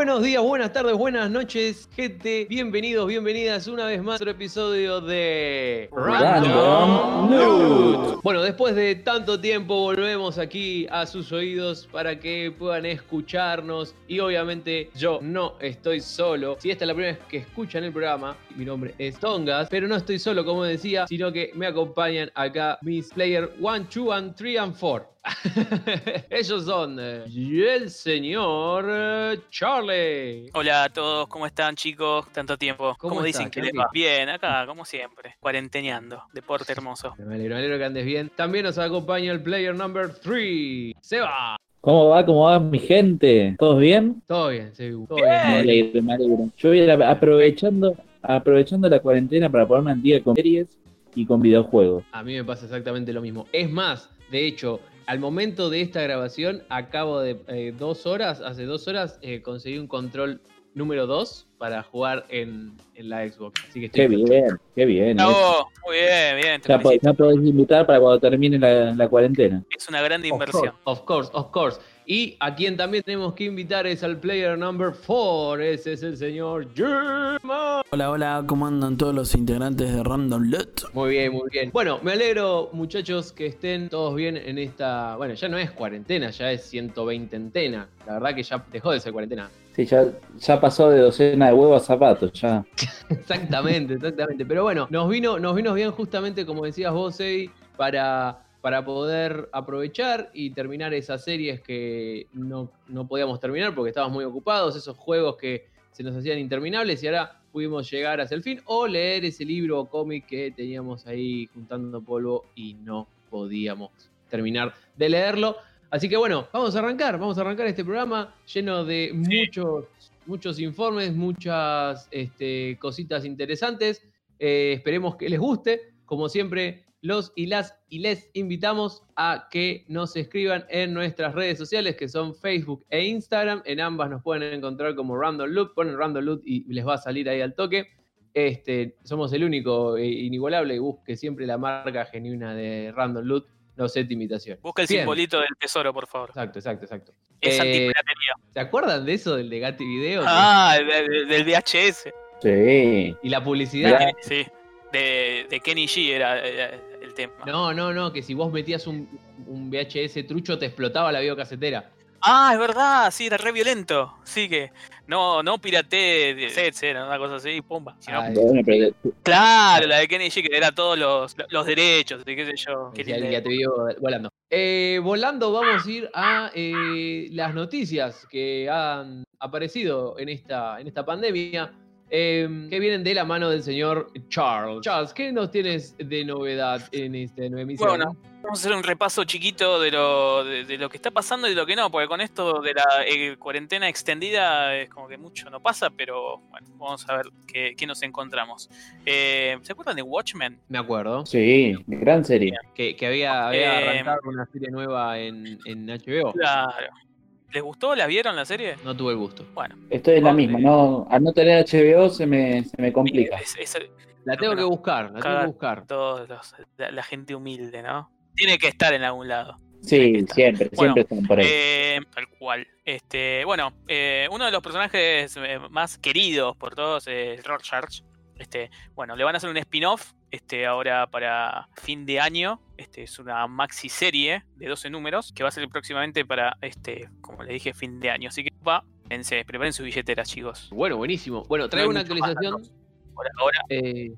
Buenos días, buenas tardes, buenas noches, gente. Bienvenidos, bienvenidas una vez más a otro episodio de Random Loot. Bueno, después de tanto tiempo volvemos aquí a sus oídos para que puedan escucharnos y obviamente yo no estoy solo. Si esta es la primera vez que escuchan el programa, mi nombre es Tongas, pero no estoy solo como decía, sino que me acompañan acá mis player 1, 2, and 3 and 4. Ellos son eh, y el señor eh, Charlie. Hola a todos, ¿cómo están chicos? Tanto tiempo. ¿Cómo ¿Cómo, estás, dicen que les va? Bien, acá, como siempre, cuarenteneando, deporte hermoso. Me alegro, me alegro que andes bien. También nos acompaña el player number 3, Seba. ¿Cómo va? ¿Cómo va mi gente? ¿Todos bien? Todo bien, Sebu. Todo Bien. Me alegro, me alegro. Yo voy a ir aprovechando, aprovechando la cuarentena para ponerme al día con series y con videojuegos. A mí me pasa exactamente lo mismo. Es más, de hecho, al momento de esta grabación, acabo de eh, dos horas, hace dos horas, eh, conseguí un control número 2 para jugar en, en la Xbox. Así que estoy Qué bien, qué bien. No, eso. muy bien, bien, te Ya, podés invitar para cuando termine la, la cuarentena. Es una gran Of inversión. course, of course, of course. Y a quien también tenemos que invitar es al player number 4. Ese es el señor German. Hola, hola, ¿cómo andan todos los integrantes de Random Lot? Muy bien, muy bien. Bueno, me alegro, muchachos, que estén todos bien en esta. Bueno, ya no es cuarentena, ya es 120 entena. La verdad que ya dejó de ser cuarentena. Sí, ya, ya pasó de docena de huevos a zapatos, ya. Exactamente, exactamente. Pero bueno, nos vino, nos vino bien justamente, como decías vos, Eddie, para, para poder aprovechar y terminar esas series que no, no podíamos terminar porque estábamos muy ocupados, esos juegos que se nos hacían interminables y ahora pudimos llegar hacia el fin o leer ese libro o cómic que teníamos ahí juntando polvo y no podíamos terminar de leerlo. Así que bueno, vamos a arrancar, vamos a arrancar este programa lleno de muchos, muchos informes, muchas este, cositas interesantes. Eh, esperemos que les guste. Como siempre, los y las y les invitamos a que nos escriban en nuestras redes sociales, que son Facebook e Instagram. En ambas nos pueden encontrar como Random Loot. Ponen Random Loot y les va a salir ahí al toque. Este, somos el único e inigualable que busque siempre la marca genuina de Random Loot. No sé tu imitación. Busca el Bien. simbolito del tesoro, por favor. Exacto, exacto, exacto. Es Eh, antipiratería. ¿Se acuerdan de eso del de Gatti Video? Ah, el de- de- del VHS. Sí. Y la publicidad. Sí. De, de Kenny G era, era el tema. No, no, no, que si vos metías un, un VHS trucho te explotaba la videocasetera. Ah, es verdad, sí, era re violento. Sí que. No, no piratee de sets, era una cosa así, pumba. sino- Ay, Claro, la de Kenny G, que era todos los, los derechos, y qué sé yo. Qué el linda Gatti Video volando. Eh, volando vamos a ir a eh, las noticias que han aparecido en esta, en esta pandemia. Eh, que vienen de la mano del señor Charles. Charles, ¿qué nos tienes de novedad en esta nueva emisión? Bueno, Vamos a hacer un repaso chiquito de lo, de, de lo que está pasando y de lo que no, porque con esto de la eh, cuarentena extendida es como que mucho no pasa, pero bueno, vamos a ver qué, qué nos encontramos. Eh, ¿Se acuerdan de Watchmen? me acuerdo sí, gran serie. que, que había, había Eh, arrancado una serie nueva en, en HBO. Claro. ¿Les gustó? ¿La vieron la serie? No tuve el gusto. Bueno, Esto es la misma, no, al no tener HBO se me, se me complica. es, es el- La tengo que buscar, la tengo que buscar. todos los- la, la gente humilde, ¿no? Tiene que estar en algún lado. Sí, siempre, Bueno, siempre están por ahí. Eh, tal cual. Este, bueno, eh, uno de los personajes eh, más queridos por todos es Rorschach. Este, bueno, le van a hacer un spin-off este, ahora para fin de año. Este es una maxi serie de 12 números que va a ser próximamente para este, como le dije, fin de año. Así que va, pense, preparen sus billeteras, chicos. Bueno, buenísimo. Bueno, traigo No una actualización. Por ahora, eh,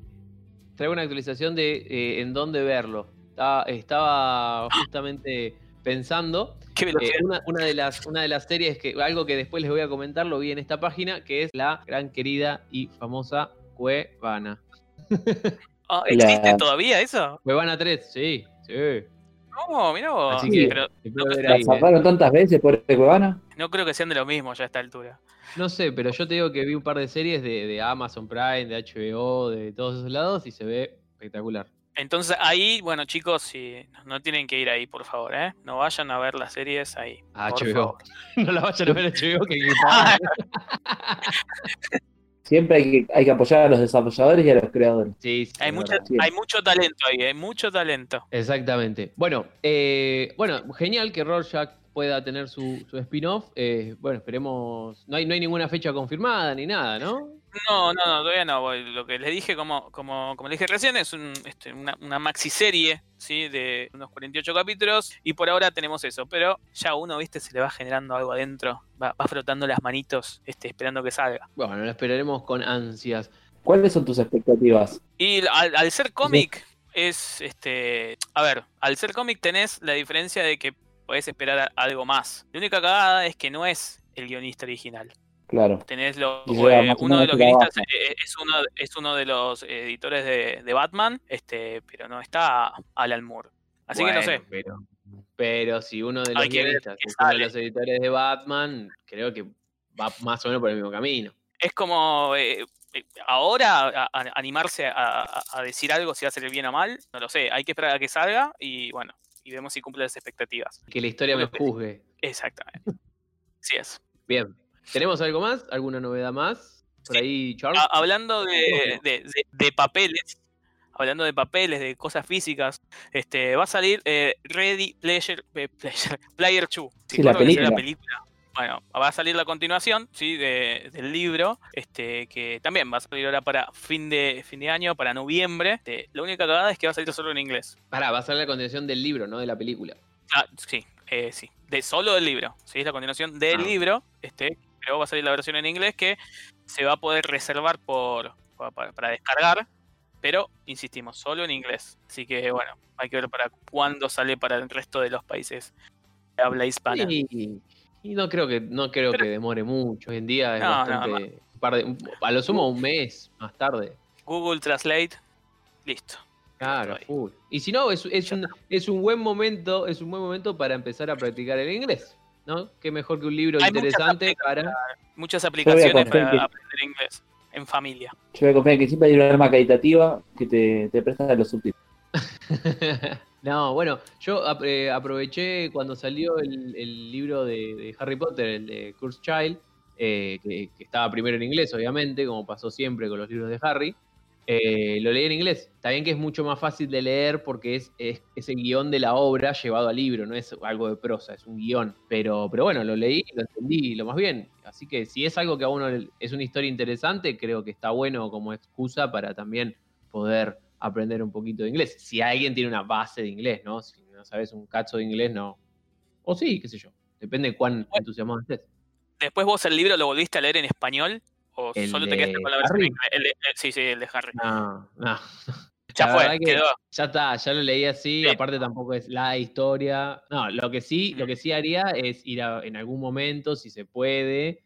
traigo una actualización de eh, en dónde verlo. Estaba, estaba justamente pensando. qué eh, una, una de las, una de las series que, algo que después les voy a comentar, lo vi en esta página, que es la gran querida y famosa Cuevana. Ah, ¿Existe la- todavía eso? Cuevana 3, sí, sí. No, mirá vos. Así que pero ¿La ahí, eh. zafaron tantas veces por este Cuevana? no creo que sean de lo mismo ya a esta altura. No sé, pero yo te digo que vi un par de series de, de Amazon Prime, de HBO, de todos esos lados y se ve espectacular. Entonces ahí, bueno chicos, si no tienen que ir ahí, por favor, ¿eh? No vayan a ver las series ahí. HBO. favor. no la vayan a ver a HBO que Ah, Siempre hay que, hay que apoyar a los desarrolladores y a los creadores. Sí, sí, Hay, mucho, hay mucho talento ahí, hay mucho talento. Exactamente. Bueno, eh, bueno, genial que Rorschach pueda tener su, su spin-off. Eh, bueno, esperemos. No hay, no hay ninguna fecha confirmada ni nada, ¿no? No, no, no, todavía no. voy. Lo que les dije, como, como, como les dije recién, es un, este, una, una maxi serie, ¿sí? De unos 48 capítulos. Y por ahora tenemos eso. Pero ya uno, viste, se le va generando algo adentro. Va, va frotando las manitos, este, esperando que salga. Bueno, lo esperaremos con ansias. ¿Cuáles son tus expectativas? Y al, al ser cómic, es este. A ver, al ser cómic tenés la diferencia de que podés esperar algo más. La única cagada es que no es el guionista original. Claro. Tenés lo, eh, uno de los guionistas eh, es uno, es uno de los editores de, de Batman, este, pero no está Alan Moore. Así que no sé. Pero, pero si uno de los guionistas es uno de los editores de Batman, creo que va más o menos por el mismo camino. Es como eh, eh, ahora a- a- animarse a, a- a decir algo si va a salir bien o mal, no lo sé. Hay que esperar a que salga y bueno, y vemos si cumple las expectativas. Que la historia me sí. juzgue. Exactamente. Así es. Bien. ¿Tenemos algo más? ¿Alguna novedad más? Por ahí, Charles. A- hablando de, de- de- de papeles, hablando de papeles, de cosas físicas, este, va a salir eh, Ready Pleasure, eh, Pleasure- Player 2. Sí, la película. Bueno, va a salir la continuación, sí, de- del libro, este, que también va a salir ahora para fin de fin de año, para noviembre. Este, la única cagada es que va a salir solo en inglés. Pará, va a ser la continuación del libro, no de la película. Ah, sí, eh, sí, de solo del libro, sí, es la continuación del Ah. libro, este, pero va a salir la versión en inglés que se va a poder reservar por, pa- pa- para, descargar, pero insistimos, solo en inglés. Así que bueno, hay que ver para cuándo sale para el resto de los países de habla hispana. Y, y no creo que no creo Pero- que demore mucho. Hoy en día es No, bastante. par de- a lo sumo un mes más tarde. Google Translate, listo. Claro, full. Y si no, es, es, un, es un buen momento, es un buen momento para empezar a practicar el inglés. ¿No? Qué mejor que un libro Hay muchas interesante para. Muchas aplicaciones para que- aprender inglés en familia. Yo voy a confiar en que siempre hay una arma caritativa que te, te presta los subtítulos. no, bueno, yo eh, aproveché cuando salió el, el libro de, de Harry Potter, el de Cursed Child, eh, que, que estaba primero en inglés, obviamente, como pasó siempre con los libros de Harry. Eh, lo leí en inglés. Está bien que es mucho más fácil de leer porque es, es, es el guion de la obra llevado al libro, no es algo de prosa, es un guion. Pero, pero bueno, lo leí, lo entendí lo más bien. Así que si es algo que a uno es una historia interesante, creo que está bueno como excusa para también poder aprender un poquito de inglés. Si alguien tiene una base de inglés, ¿no? Si no sabes un cacho de inglés, no. O sí, qué sé yo. Depende de cuán entusiasmado estés. Después vos el libro lo volviste a leer en español o ¿El solo te quedaste con la versión Harry? en inglés? El de- el- sí, sí, el de Harry. No, no. Ya La fue, quedó. Ya está, ya lo leí así, Sí. aparte tampoco es la historia. No, lo que sí, lo que sí haría es ir a- en algún momento, si se puede,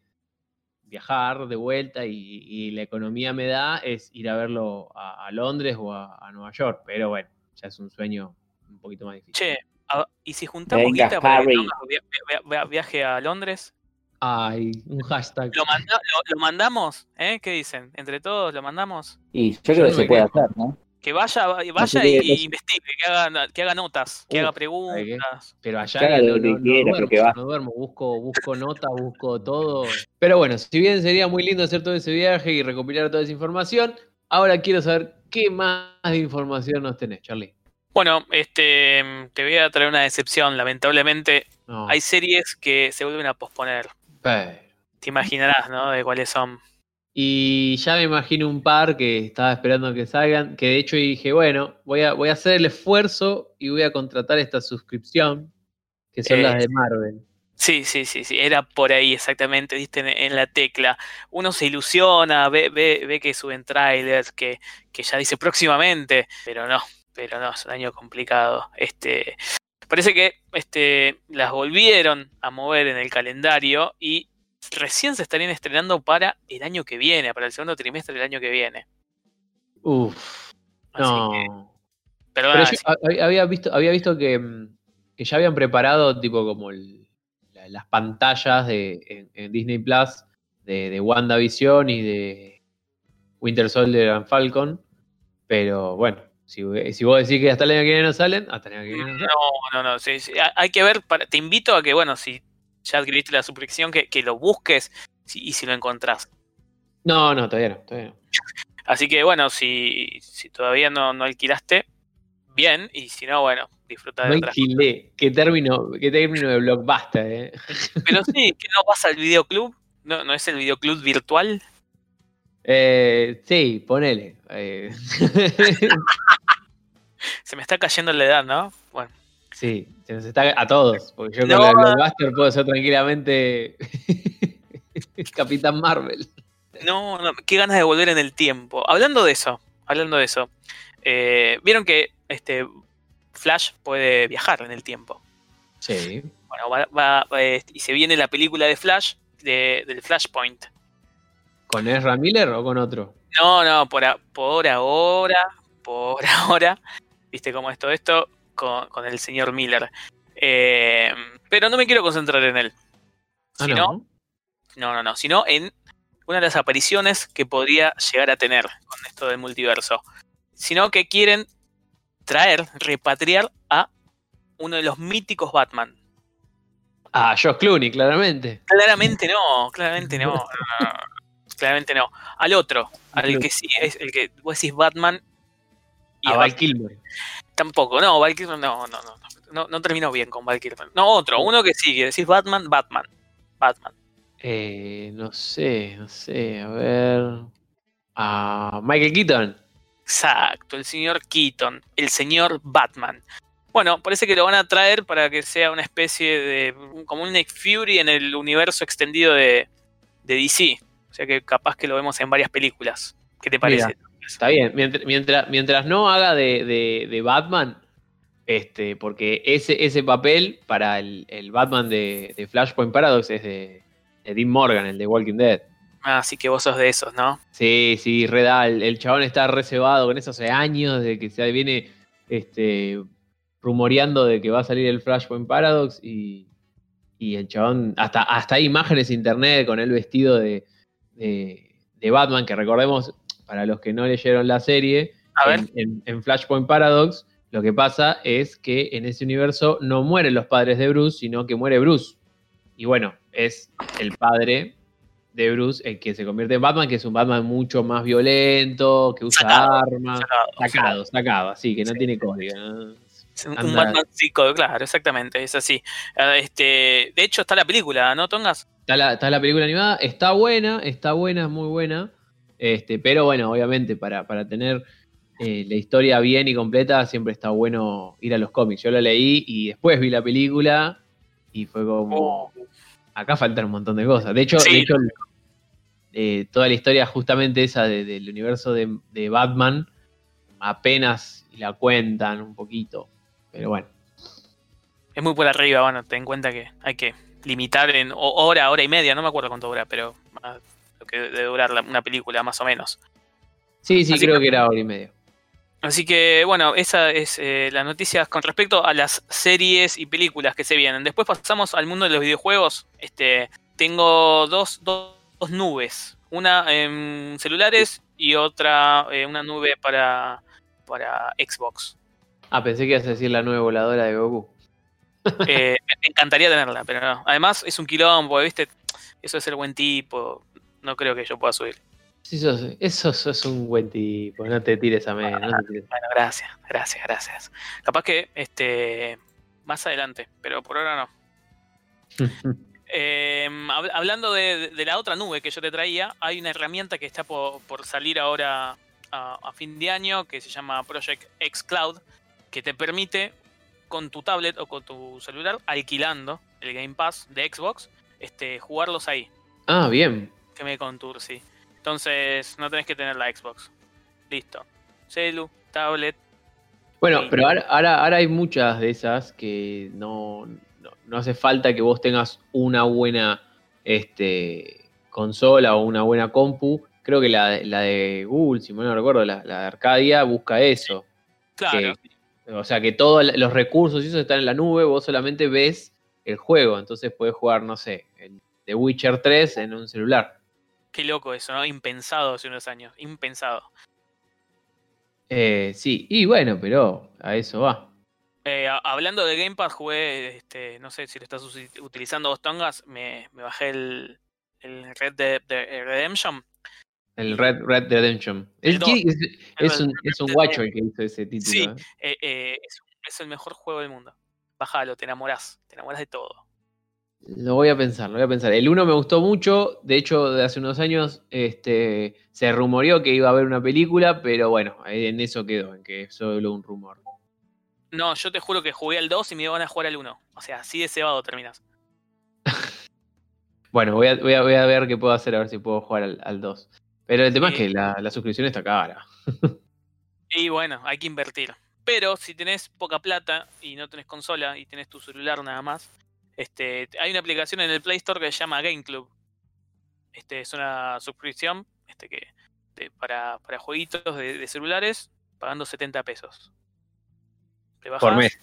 viajar de vuelta y, y la economía me da, es ir a verlo a, a Londres o a, a Nueva York. Pero bueno, ya es un sueño un poquito más difícil. Che, a- ¿y si juntamos Venga, guita para que Harry. Thomas via- via- via- viaje a Londres? Ay, un hashtag. ¿Lo, manda- lo- lo mandamos? ¿Eh? ¿Qué dicen? ¿Entre todos lo mandamos? Y yo creo Yo que no se puede hacer, ¿no? Que vaya, vaya y, investigue, que haga, que haga notas, que Uf, haga preguntas. Pero allá no, no- no quiera, duermo, pero que va. no duermo, busco, busco notas, busco todo. Pero bueno, si bien sería muy lindo hacer todo ese viaje y recopilar toda esa información, ahora quiero saber qué más de información nos tenés, Charlie. Bueno, este, te voy a traer una decepción. Lamentablemente, No, hay series que se vuelven a posponer. Pero- Te imaginarás, ¿no? De cuáles son. Y ya me imagino un par que estaba esperando que salgan, que de hecho dije, bueno, voy a, voy a hacer el esfuerzo y voy a contratar esta suscripción, que son Eh, las de Marvel. Sí, sí, sí, sí, era por ahí exactamente, diste en, en la tecla. Uno se ilusiona, ve, ve, ve que suben trailers, que, que ya dice próximamente, pero no, pero no, es un año complicado. Este, parece que este, las volvieron a mover en el calendario y recién se estarían estrenando para el año que viene, para el segundo trimestre del año que viene. Uf, Así no. que, Pero yo había visto, había visto que, mm, que ya habían preparado tipo como el- la- las pantallas de, en, en Disney Plus de, de WandaVision y de Winter Soldier and Falcon. Pero bueno, si, si vos decís que hasta el año que viene no salen, hasta el año que viene no salen. No, no, no. sí, sí, ha- Hay que ver, para, te invito a que, bueno, si ya adquiriste la suscripción, que, que lo busques y si lo encontrás. No, no, todavía no, todavía no. Así que, bueno, si, si todavía no, no alquilaste, bien, y si no, bueno, disfruta de No otras alquilé. Qué término, qué término de blockbuster, eh. Pero sí, que no vas al videoclub, no, no es el videoclub virtual. Eh, sí, ponele. Eh, Se me está cayendo la edad, ¿no? Bueno, sí, se nos está a todos. Porque yo No. con el blockbuster puedo ser tranquilamente Capitán Marvel. no, no, qué ganas de volver en el tiempo. Hablando de eso, hablando de eso, eh, vieron que este Flash puede viajar en el tiempo. Sí. Bueno, va, va- va, eh, y se viene la película de Flash, de- del Flashpoint. ¿Con Ezra Miller o con otro? No, no, por, a- por ahora, por ahora, viste cómo es todo esto con, con el señor Miller. Eh, pero no me quiero concentrar en él. Ah, Sino, no. no, no, no, sino en una de las apariciones que podría llegar a tener con esto del multiverso. Sino que quieren traer, repatriar a uno de los míticos Batman. Ah, Josh Clooney, claramente. Claramente no, claramente no. no, no, no. Claramente no. Al otro, al que sí, es el que vos decís Batman. Y A Val Kilmer. tampoco, no, Val Kilmer no, no, no, no, terminó bien con Val Kilmer. No, otro, uno que sí, que decís Batman, Batman. Batman. Eh, no sé, no sé, a ver. A Michael Keaton. Exacto, el señor Keaton, el señor Batman. Bueno, parece que lo van a traer para que sea una especie de. como un Nick Fury en el universo extendido de, de DC. O sea que capaz que lo vemos en varias películas. ¿Qué te parece? Mira. Está bien. Mientras, mientras, mientras no haga de, de- de Batman, este, porque ese, ese papel para el, el Batman de, de Flashpoint Paradox es de, de Dean Morgan, el de Walking Dead. Ah, así que vos sos de esos, ¿no? Sí, sí, redal. El chabón está reservado con eso hace años, de que se viene este, rumoreando de que va a salir el Flashpoint Paradox y, y el chabón, hasta, hasta hay imágenes en internet con él vestido de, de, de Batman, que recordemos, para los que no leyeron la serie, A ver. en, en- en Flashpoint Paradox, lo que pasa es que en ese universo no mueren los padres de Bruce, sino que muere Bruce. Y bueno, es el padre de Bruce el que se convierte en Batman, que es un Batman mucho más violento, que usa Sacado, armas. Sacado, Sacado, sacado, así, que no Sí. tiene código. ¿no? Un. Batman psico, claro, exactamente, es así. Ah, Este, de hecho, está la película, ¿no, Tongas? Está la, está la película animada, está buena, está buena, es muy buena. Este, pero bueno, obviamente, para, para tener eh, la historia bien y completa, siempre está bueno ir a los cómics. Yo lo leí y después vi la película y fue como. Acá faltan un montón de cosas. De hecho, Sí. de hecho eh, toda la historia, justamente esa de- del universo de, de Batman, apenas la cuentan un poquito. Pero bueno. Es muy por arriba, bueno, ten en cuenta que hay que limitar en ho- hora, hora y media, no me acuerdo cuánto dura, pero ah, lo que debe durar la- una película, más o menos. Sí, sí, Así creo que- que era hora y media. Así que, bueno, esa es eh, las noticias con respecto a las series y películas que se vienen. Después pasamos al mundo de los videojuegos. Este, tengo dos, dos, dos nubes. Una en celulares y otra, eh, una nube para, para Xbox. Ah, pensé que ibas a decir la nueva voladora de Goku. Eh, me encantaría tenerla, pero no. Además, es un quilombo, ¿viste? Eso es ser buen tipo. No creo que yo pueda subir. Sí, sos, eso sos un buen tipo, no te tires a no tires. Bueno, gracias, gracias, gracias. Capaz que este más adelante, pero por ahora no. Eh, hab- hablando de, de la otra nube que yo te traía, hay una herramienta que está por, por salir ahora a, a fin de año que se llama Project X Cloud, que te permite con tu tablet o con tu celular, alquilando el Game Pass de Xbox, este, jugarlos ahí. Ah, bien. Que me contour, sí. Entonces no tenés que tener la Xbox. Listo. Celu, tablet. Bueno, pero ahora, ahora, ahora hay muchas de esas que no, no, no hace falta que vos tengas una buena este, consola o una buena compu. Creo que la, de- la de Google, si mal no recuerdo, la, la de Arcadia, busca eso. Claro. Que- o sea, que todos los recursos y eso están en la nube, vos solamente ves el juego. Entonces puedes jugar, no sé, el The Witcher 3 en un celular. Qué loco eso, ¿no? Impensado hace unos años. Impensado. Eh, sí, y bueno, pero a eso va. Eh, hablando de Game Pass, jugué, este, no sé si lo estás utilizando vos, Tongas, me, me bajé el, el Red Dead de- Redemption. El Red, Red Redemption. El Es, un, es un guacho el que hizo ese título. Sí. ¿eh? Eh, eh, es, es el mejor juego del mundo. Bájalo, te enamorás. Te enamorás de todo. Lo voy a pensar, lo voy a pensar. El 1 me gustó mucho, de hecho, de hace unos años este, se rumoreó que iba a haber una película, pero bueno, en eso quedó, en que es solo un rumor. No, yo te juro que jugué al 2 y me iban a jugar al 1. O sea, así de cebado terminas. Bueno, voy a, voy a, voy a ver qué puedo hacer, a ver si puedo jugar al, al 2. Pero el tema es Sí. que la, la suscripción está cara. Y bueno, hay que invertir. Pero si tenés poca plata y no tenés consola y tenés tu celular nada más, este, hay una aplicación en el Play Store que se llama Game Club. Este, es una suscripción este, que, de- para, para jueguitos de, de celulares pagando 70 pesos. Te Por bajás, mes.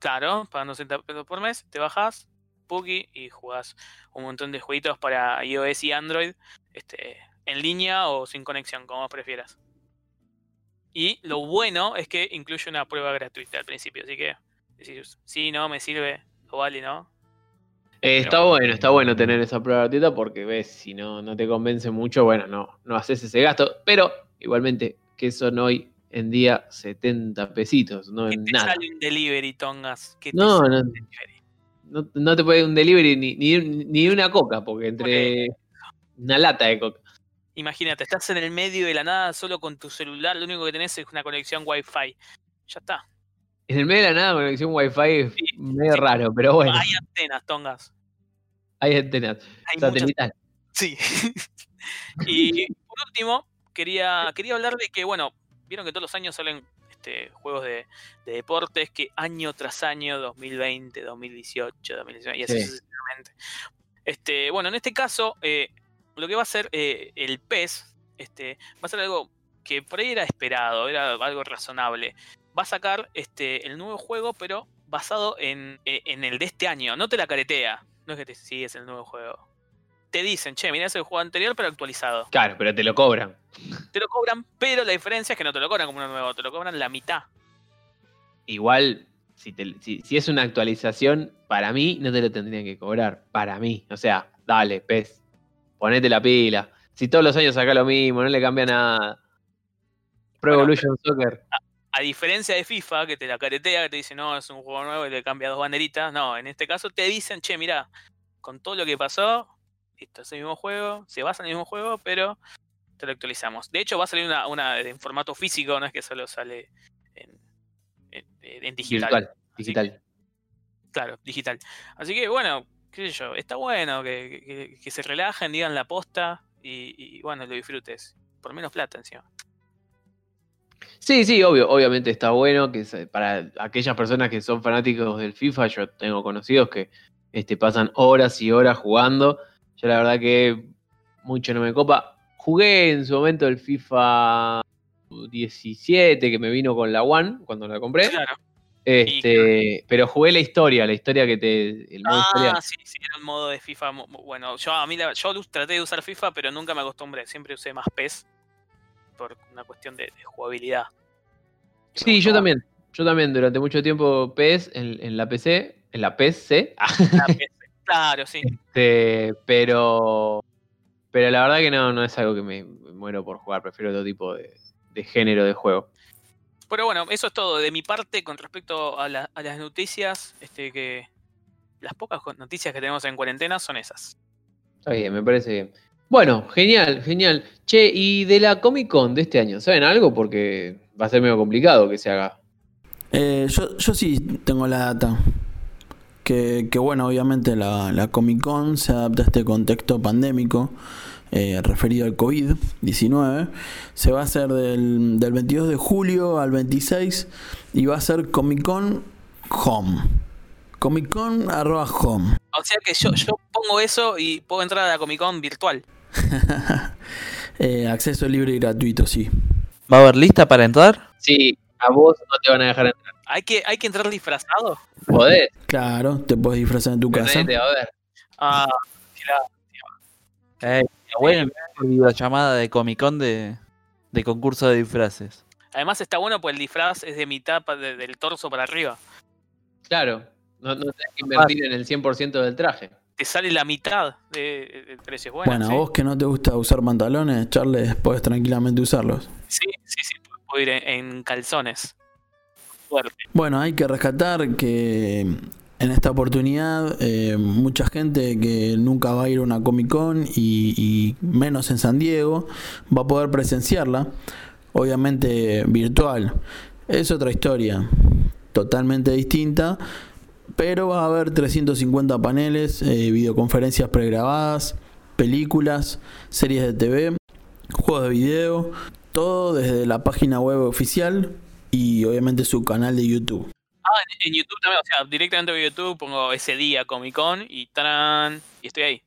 Claro, pagando 70 pesos por mes, te bajas Pookie y jugás un montón de jueguitos para iOS y Android este, en línea o sin conexión, como prefieras. Y lo bueno es que incluye una prueba gratuita al principio, así que decís, sí, no, me sirve, o vale, ¿no? Eh, está bueno, está bueno tener esa prueba gratuita porque ves, si no, no te convence mucho, bueno, no, no haces ese gasto. Pero igualmente, que son hoy en día 70 pesitos, no Que te nada. sale un delivery, tongas. que No, no. delivery. No, no te puede un delivery ni, ni, ni una coca, porque entre una lata de coca. Imagínate, estás en el medio de la nada solo con tu celular, lo único que tenés es una conexión Wi-Fi. Ya está. En el medio de la nada, conexión wifi es Sí, medio sí. raro, pero bueno, Hay antenas, tongas. hay antenas Hay muchas. Sí. y por último, quería, quería hablar de que, bueno, vieron que todos los años salen este, juegos de, de deportes que año tras año, 2020, 2018, 2019, y así Sí. sucesivamente. Este, bueno, en este caso, eh, lo que va a ser eh, el PES, este, va a ser algo que por ahí era esperado, era algo razonable. Va a sacar este, el nuevo juego, pero basado en, eh, en el de este año. No te la caretea. No es que te sí, es el nuevo juego te dicen, che, mira, es el juego anterior, pero actualizado. Claro, pero te lo cobran. Te lo cobran, pero la diferencia es que no te lo cobran como uno nuevo, te lo cobran la mitad. Igual, si, te- si, si es una actualización, para mí no te lo tendrían que cobrar. Para mí. O sea, dale, pez. Ponete la pila. Si todos los años saca lo mismo, no le cambia nada. Pro Bueno, Evolution Soccer. A diferencia de FIFA, que te la caretea, que te dice, no, es un juego nuevo y te cambia dos banderitas. No, en este caso te dicen, che, mira, con todo lo que pasó, esto es el mismo juego, se basa en el mismo juego, pero te lo actualizamos. De hecho, va a salir una, una en formato físico, no es que solo sale en, en- en digital. Virtual. Digital. Claro, digital. Así que bueno, qué sé yo, está bueno que, que- que se relajen, digan la posta y, y, bueno, lo disfrutes. Por menos plata encima. Sí, sí, obvio, obviamente está bueno que para aquellas personas que son fanáticos del FIFA, yo tengo conocidos que este, pasan horas y horas jugando. Yo la verdad que mucho no me copa. Jugué en su momento el FIFA 17 que me vino con la One cuando la compré. Claro. Este, pero jugué la historia, la historia que te. El modo historia. Ah, sí, sí, era un modo de FIFA. Bueno, yo a mí la- yo traté de usar FIFA, pero nunca me acostumbré. Siempre usé más PES por una cuestión de, de jugabilidad. Sí, yo también. Yo también durante mucho tiempo PES en, en la PC. En la PC. la. Claro, sí. Este, pero. Pero la verdad que no, no es algo que me, me muero por jugar. Prefiero otro tipo de, de género de juego. Pero bueno, eso es todo de mi parte con respecto a, la- a las noticias. Este que las pocas noticias que tenemos en cuarentena son esas. Está bien, me parece bien. Bueno, genial, genial. Che, y de la Comic Con de este año, ¿saben algo? Porque va a ser medio complicado que se haga. Eh, yo, yo sí tengo la data. Que, que bueno, obviamente la, la Comic Con se adapta a este contexto pandémico eh, referido al COVID-19. Se va a hacer del, del 22 de julio al 26 y va a ser Comic Con Home. Comic Con arroba home. O sea que yo, yo pongo eso y puedo entrar a la Comic Con virtual. Eh, acceso libre y gratuito, sí. ¿Va a haber lista para entrar? Sí, a vos no te van a dejar entrar. ¿Hay que, hay que entrar disfrazado? Podés, Claro, te puedes disfrazar en tu casa. A ver. Ah, Eh, bueno, una videollamada de Comic Con de, de concurso de disfraces. además está bueno pues el disfraz es de mitad de- del torso para arriba. Claro, no, no tenés que invertir en el 100% del traje. te sale la mitad de- del precio. Bueno, Bueno, sí. vos que no te gusta usar pantalones, Charles, podés tranquilamente usarlos. sí, sí, sí, puedo ir en, en calzones. Fuerte. Bueno, hay que rescatar que en esta oportunidad eh, mucha gente que nunca va a ir a una Comic Con y, menos en San Diego va a poder presenciarla, obviamente virtual. Es otra historia, totalmente distinta, pero va a haber 350 paneles, eh, videoconferencias pregrabadas, películas, series de TV, juegos de video, todo desde la página web oficial y obviamente su canal de YouTube. Ah, en, en YouTube también, o sea, directamente en YouTube pongo ese día Comic Con y ¡tarán! y estoy ahí.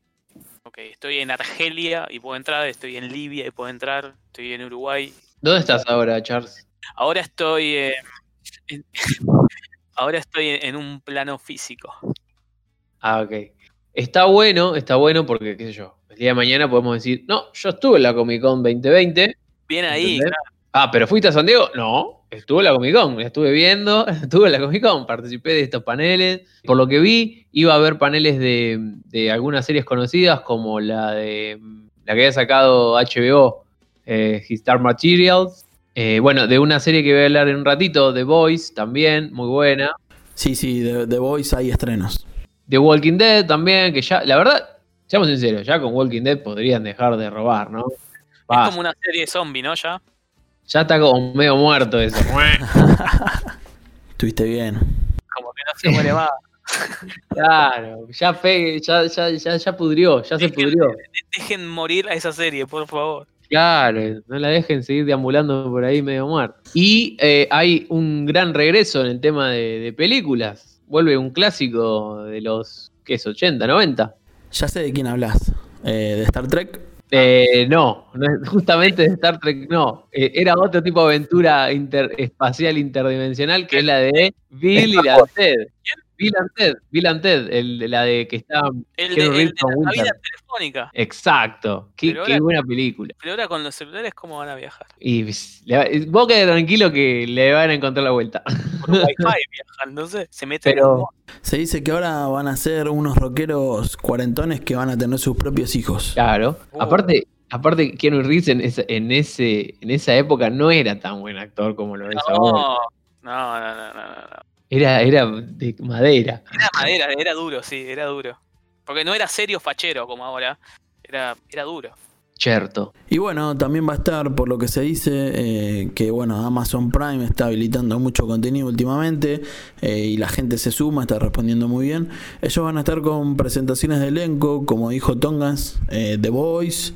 Ok, estoy en Argelia y puedo entrar, estoy en Libia y puedo entrar, estoy en Uruguay. ¿Dónde estás ahora, Charles? Ahora estoy eh, en- ahora estoy en, un plano físico. Ah, ok. Está bueno, está bueno porque, qué sé yo, el día de mañana podemos decir, no, yo estuve en la Comic Con 2020. Bien ahí, ¿entendés? Ah, pero ¿fuiste a San Diego? No, estuve en la Comic Con, la estuve viendo, estuve en la Comic Con, participé de estos paneles. Por lo que vi, iba a haber paneles de, de algunas series conocidas, como la de la que había sacado HBO, eh, His Dark Materials. Eh, bueno, de una serie que voy a hablar en un ratito, The Voice, también, muy buena. Sí, sí, de The Voice hay estrenos. The Walking Dead también, que ya, la verdad, seamos sinceros, ya con Walking Dead podrían dejar de robar, ¿no? es como una serie zombie, ¿no? Ya. Ya está como medio muerto eso. Estuviste bien. Como que no se muere más. Claro, ya pegue, ya, ya, ya, ya pudrió, ya se pudrió. Dejen morir a esa serie, por favor. Claro, no la dejen seguir deambulando por ahí medio muerta. Y eh, hay un gran regreso en el tema de, de películas. Vuelve un clásico de los, ¿qué es? 80, 90. Ya sé de quién hablas. Eh, ¿De Star Trek? Eh, no, justamente de Star Trek no. Eh, era otro tipo de aventura inter- espacial interdimensional que es la de Bill y la Ted. Bill and Ted, Bill and Ted, el, de la de que está. El de, el la vida telefónica. Exacto. Qué, Pero qué ahora- buena película. Pero ahora con los celulares, ¿cómo van a viajar? Y le vos quede tranquilo que le van a encontrar la vuelta. Por Wi-Fi viajan, no sé. Se meten Pero- en Se dice que ahora van a ser unos rockeros cuarentones que van a tener sus propios hijos. Claro. Oh. Aparte, aparte Keanu Reeves en, esa- en, ese, en esa época no era tan buen actor como lo es ahora. No, no, no, no, no, no. Era, era de madera. Era madera, era duro, sí, era duro. Porque no era serio fachero como ahora. Era, era duro. Cherto. Y bueno, también va a estar, por lo que se dice, eh, que bueno, Amazon Prime está habilitando mucho contenido últimamente eh, y la gente se suma, está respondiendo muy bien. Ellos van a estar con presentaciones de elenco, como dijo Tongas, eh, The Voice,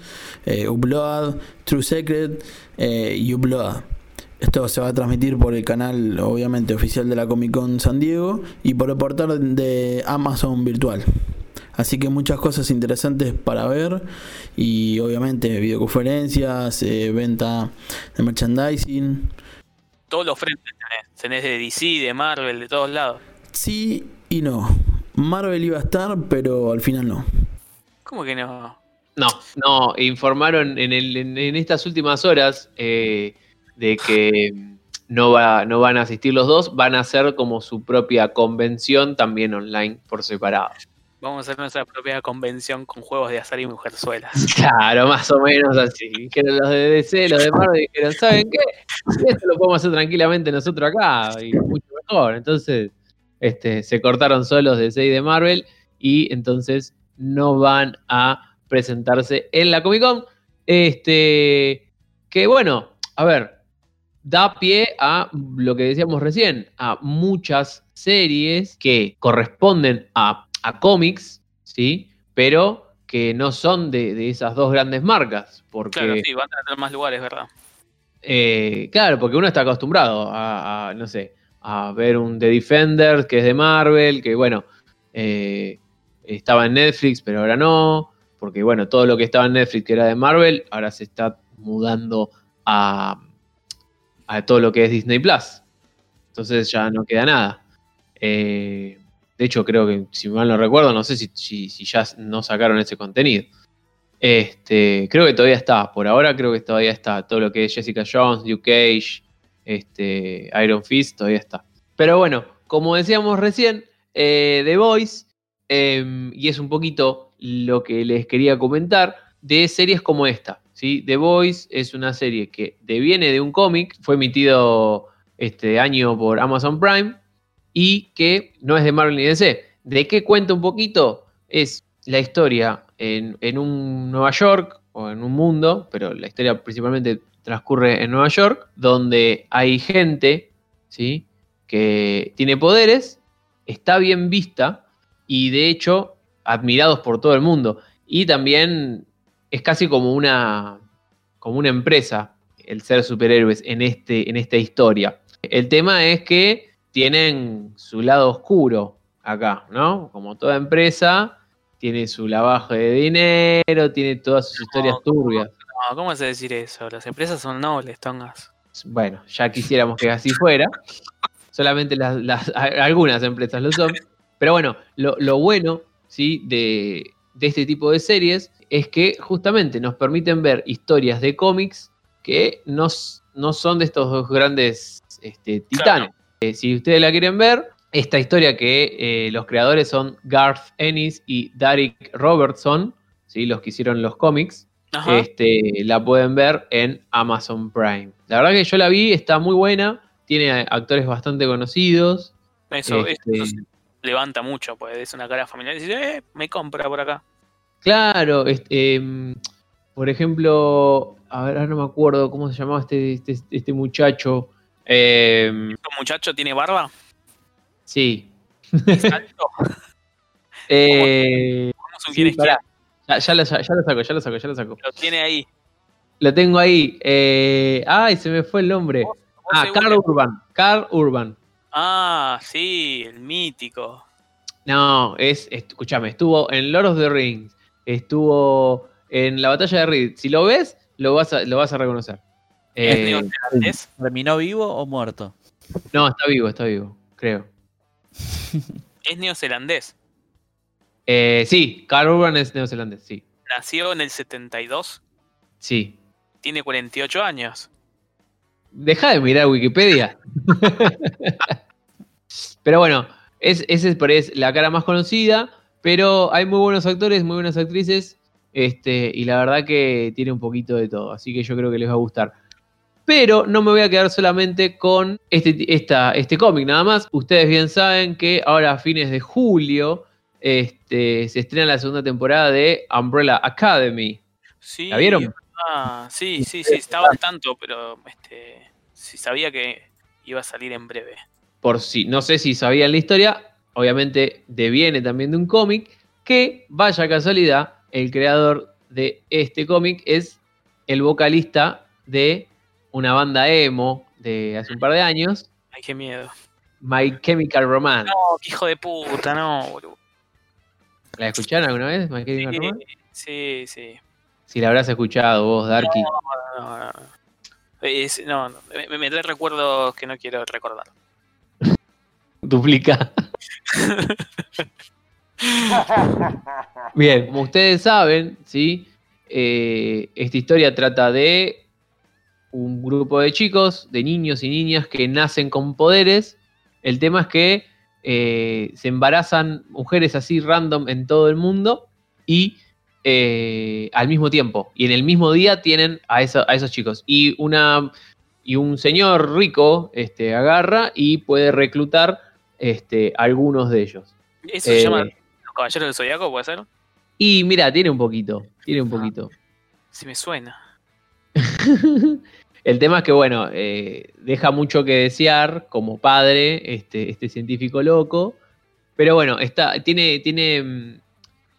eh, Upload, True Secret eh, y Upload. Esto se va a transmitir por el canal, obviamente, oficial de la Comic Con San Diego y por el portal de Amazon Virtual. Así que muchas cosas interesantes para ver y obviamente videoconferencias, eh, venta de merchandising. Todos los frentes tenés. Tenés de DC, de Marvel, de todos lados. Sí y no. Marvel iba a estar, pero al final no. ¿Cómo que no? No, no, informaron en, el, en, en estas últimas horas eh, de que no, va, no van a asistir los dos, van a hacer como su propia convención también online por separado. Vamos a hacer nuestra propia convención con juegos de azar y mujerzuelas. Claro, más o menos así. Dijeron los de DC, los de Marvel, dijeron, ¿saben qué? Esto lo podemos hacer tranquilamente nosotros acá y mucho mejor. Entonces, este, se cortaron solos de DC y de Marvel y entonces no van a presentarse en la Comic Con. Este, que bueno, a ver, da pie a lo que decíamos recién, a muchas series que corresponden a, a cómics, ¿sí? Pero que no son de, de esas dos grandes marcas. Porque, Claro, sí, van a tener más lugares, ¿verdad? eh, claro, porque uno está acostumbrado a, a, no sé, a ver un The Defenders que es de Marvel, que bueno, eh, estaba en Netflix, pero ahora no, porque bueno, todo lo que estaba en Netflix que era de Marvel, ahora se está mudando a, a todo lo que es Disney Plus. Entonces ya no queda nada. Eh, de hecho, creo que, si mal no recuerdo, no sé si, ya no sacaron ese contenido. Este, creo que todavía está, por ahora creo que todavía está. Todo lo que es Jessica Jones, Luke Cage, este, Iron Fist, todavía está. Pero bueno, como decíamos recién, eh, The Voice Em, y es un poquito lo que les quería comentar de series como esta. The Voice es una serie que deviene de un cómic, fue emitido este año por Amazon Prime y que no es de Marvel ni DC. ¿De qué cuenta un poquito? Es la historia en, en un Nueva York o en un mundo, pero la historia principalmente transcurre en Nueva York, donde hay gente, ¿sí? Que tiene poderes, está bien vista y de hecho admirados por todo el mundo. Y también es casi como una, como una empresa el ser superhéroes en, este, en esta historia. El tema es que tienen su lado oscuro acá, ¿no? Como toda empresa, tiene su lavaje de dinero, tiene todas sus historias turbias. No, ¿cómo a decir eso? Las empresas son nobles, tongas. Bueno, ya quisiéramos que así fuera. Solamente las, algunas empresas lo son. Pero bueno, lo, lo bueno ¿sí? de, de este tipo de series es que justamente nos permiten ver historias de cómics que no, no son de estos dos grandes este, titanes. Eh, si ustedes la quieren ver, esta historia que eh, los creadores son Garth Ennis y Derek Robertson, ¿sí? los que hicieron los cómics, este, la pueden ver en Amazon Prime. La verdad que yo la vi, está muy buena, tiene actores bastante conocidos. eso, este- eso levanta mucho, pues es una cara familiar y dices, eh, me compra por acá. Claro, este, por ejemplo, a ver, ahora no me acuerdo cómo se llamaba este, este, este muchacho. ¿Un muchacho tiene barba? sí. ¿Es alto? Eh, ¿Cómo se sí, quiere pará. ya, ya lo, sa- ya lo saco, ya lo saco, ya lo saco. Lo tiene ahí. Lo tengo ahí. eh, ay, se me fue el nombre. Vos Ah, Carl Urban. Carl Urban. Ah, sí, el mítico. No, es, escúchame, estuvo en Lord of the Rings, estuvo en la batalla de Reed. Si lo ves, lo vas a, lo vas a reconocer. ¿Es Eh, neozelandés? ¿Terminó vivo o muerto? no, está vivo, está vivo, creo. Es neozelandés. Eh, sí, Carl Urban es neozelandés, sí. Nació en el 72. Sí. Tiene 48 años. Deja de mirar Wikipedia. pero bueno, es, esa es, la cara más conocida, pero hay muy buenos actores, muy buenas actrices, este, y la verdad que tiene un poquito de todo, así que yo creo que les va a gustar. Pero no me voy a quedar solamente con este, esta- este cómic nada más. Ustedes bien saben que ahora a fines de julio este, se estrena la segunda temporada de Umbrella Academy. Sí. ¿La vieron? Ah, sí, sí, sí, estaba al tanto, pero este, sí sabía que iba a salir en breve. Por si, no sé si sabían la historia, obviamente deviene también de un cómic, que, vaya casualidad, el creador de este cómic es el vocalista de una banda emo de hace un par de años, Ay, qué miedo. My Chemical Romance. No, hijo de puta, no, boludo. ¿La escucharon alguna vez, My Chemical Sí, Romance? sí, sí. Si la habrás escuchado vos, Darky. No, no, no. Es- no, no, me, me trae recuerdos que no quiero recordar. Duplica. Bien, como ustedes saben, ¿sí? Eh, esta historia trata de un grupo de chicos, de niños y niñas que nacen con poderes. El tema es que eh, se embarazan mujeres así random en todo el mundo y eh, al mismo tiempo. Y en el mismo día tienen a, eso- a esos chicos. Y, una, y un señor rico este, agarra y puede reclutar este, algunos de ellos. ¿Eso se Eh, llama Los Caballeros del Zodiaco, puede ser? Y mira, tiene un poquito, tiene un poquito. Sí me suena. El tema es que, bueno, eh, deja mucho que desear como padre este, este científico loco. Pero bueno, está, tiene, tiene mm,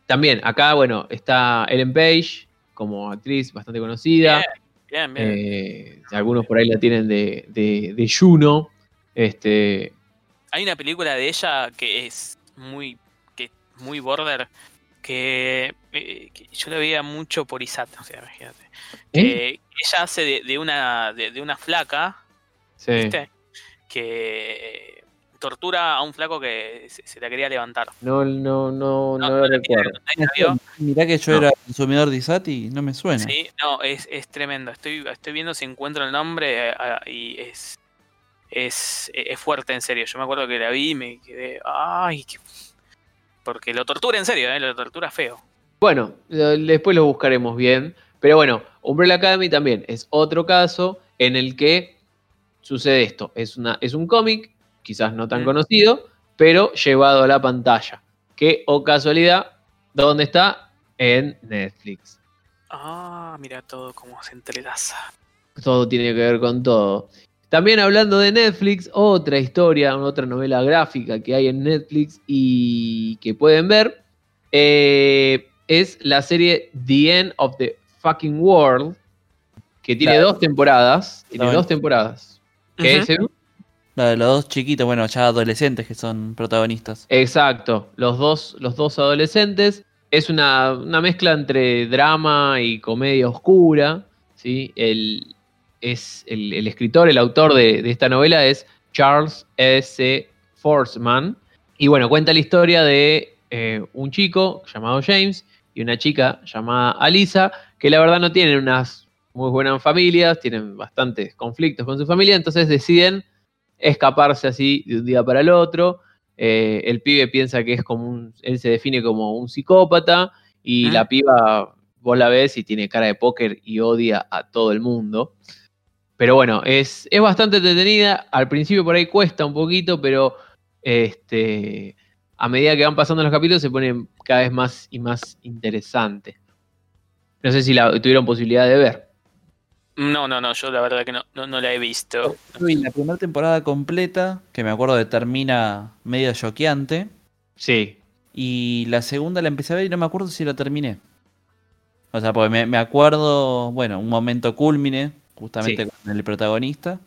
también acá, bueno, está Ellen Page como actriz bastante conocida. Bien, bien. Eh, algunos por ahí la tienen de, de, de Juno. Este, Hay una película de ella que es muy, que es muy border, que, eh, que yo la veía mucho por Isata, o sea, imagínate. ¿eh? Ella hace de, de una, de, de una flaca, Sí. ¿viste? Que tortura a un flaco que se, se la quería levantar. No, no, no, no, No, lo recuerdo. Mirá que yo No. era consumidor de ISAT y no me suena. Sí, no, es, es tremendo. Estoy, estoy viendo si encuentro el nombre eh, ah, y es, es, es fuerte, en serio. Yo me acuerdo que la vi y me quedé. ¡Ay! qué- porque lo tortura en serio, ¿eh? lo tortura feo. Bueno, después lo buscaremos bien. Pero bueno, Umbrella Academy también es otro caso en el que sucede esto. Es, una, es un cómic, quizás no tan Mm. conocido, pero llevado a la pantalla. Que, o casualidad, ¿dónde está? En Netflix. Ah, mira todo cómo se entrelaza. Todo tiene que ver con todo. También hablando de Netflix, otra historia, otra novela gráfica que hay en Netflix y que pueden ver eh, es la serie The End of the Fucking World, que tiene Claro. dos temporadas. Tiene dos temporadas. ¿Qué es? La de los dos chiquitos, bueno, ya adolescentes que son protagonistas. Exacto, los dos, los dos adolescentes. Es una, una mezcla entre drama y comedia oscura. ¿sí? El, es el, el escritor, el autor de, de esta novela es Charles S. Forsman. Y bueno, cuenta la historia de eh, un chico llamado James y una chica llamada Alisa, que la verdad no tienen unas muy buenas familias, tienen bastantes conflictos con su familia, entonces deciden escaparse así de un día para el otro. Eh, el pibe piensa que es como un, él se define como un psicópata y Ah. la piba, vos la ves y tiene cara de póker y odia a todo el mundo. Pero bueno, es, es bastante entretenida. Al principio por ahí cuesta un poquito, pero este, a medida que van pasando los capítulos se pone cada vez más y más interesante. No sé si la tuvieron posibilidad de ver. No, no, no, yo la verdad que no, no, no la he visto. Vi la primera temporada completa, que me acuerdo que termina medio choqueante. Sí. Y la segunda la empecé a ver y no me acuerdo si la terminé. O sea, porque me, me acuerdo, bueno, un momento culmine, justamente Sí. con el protagonista.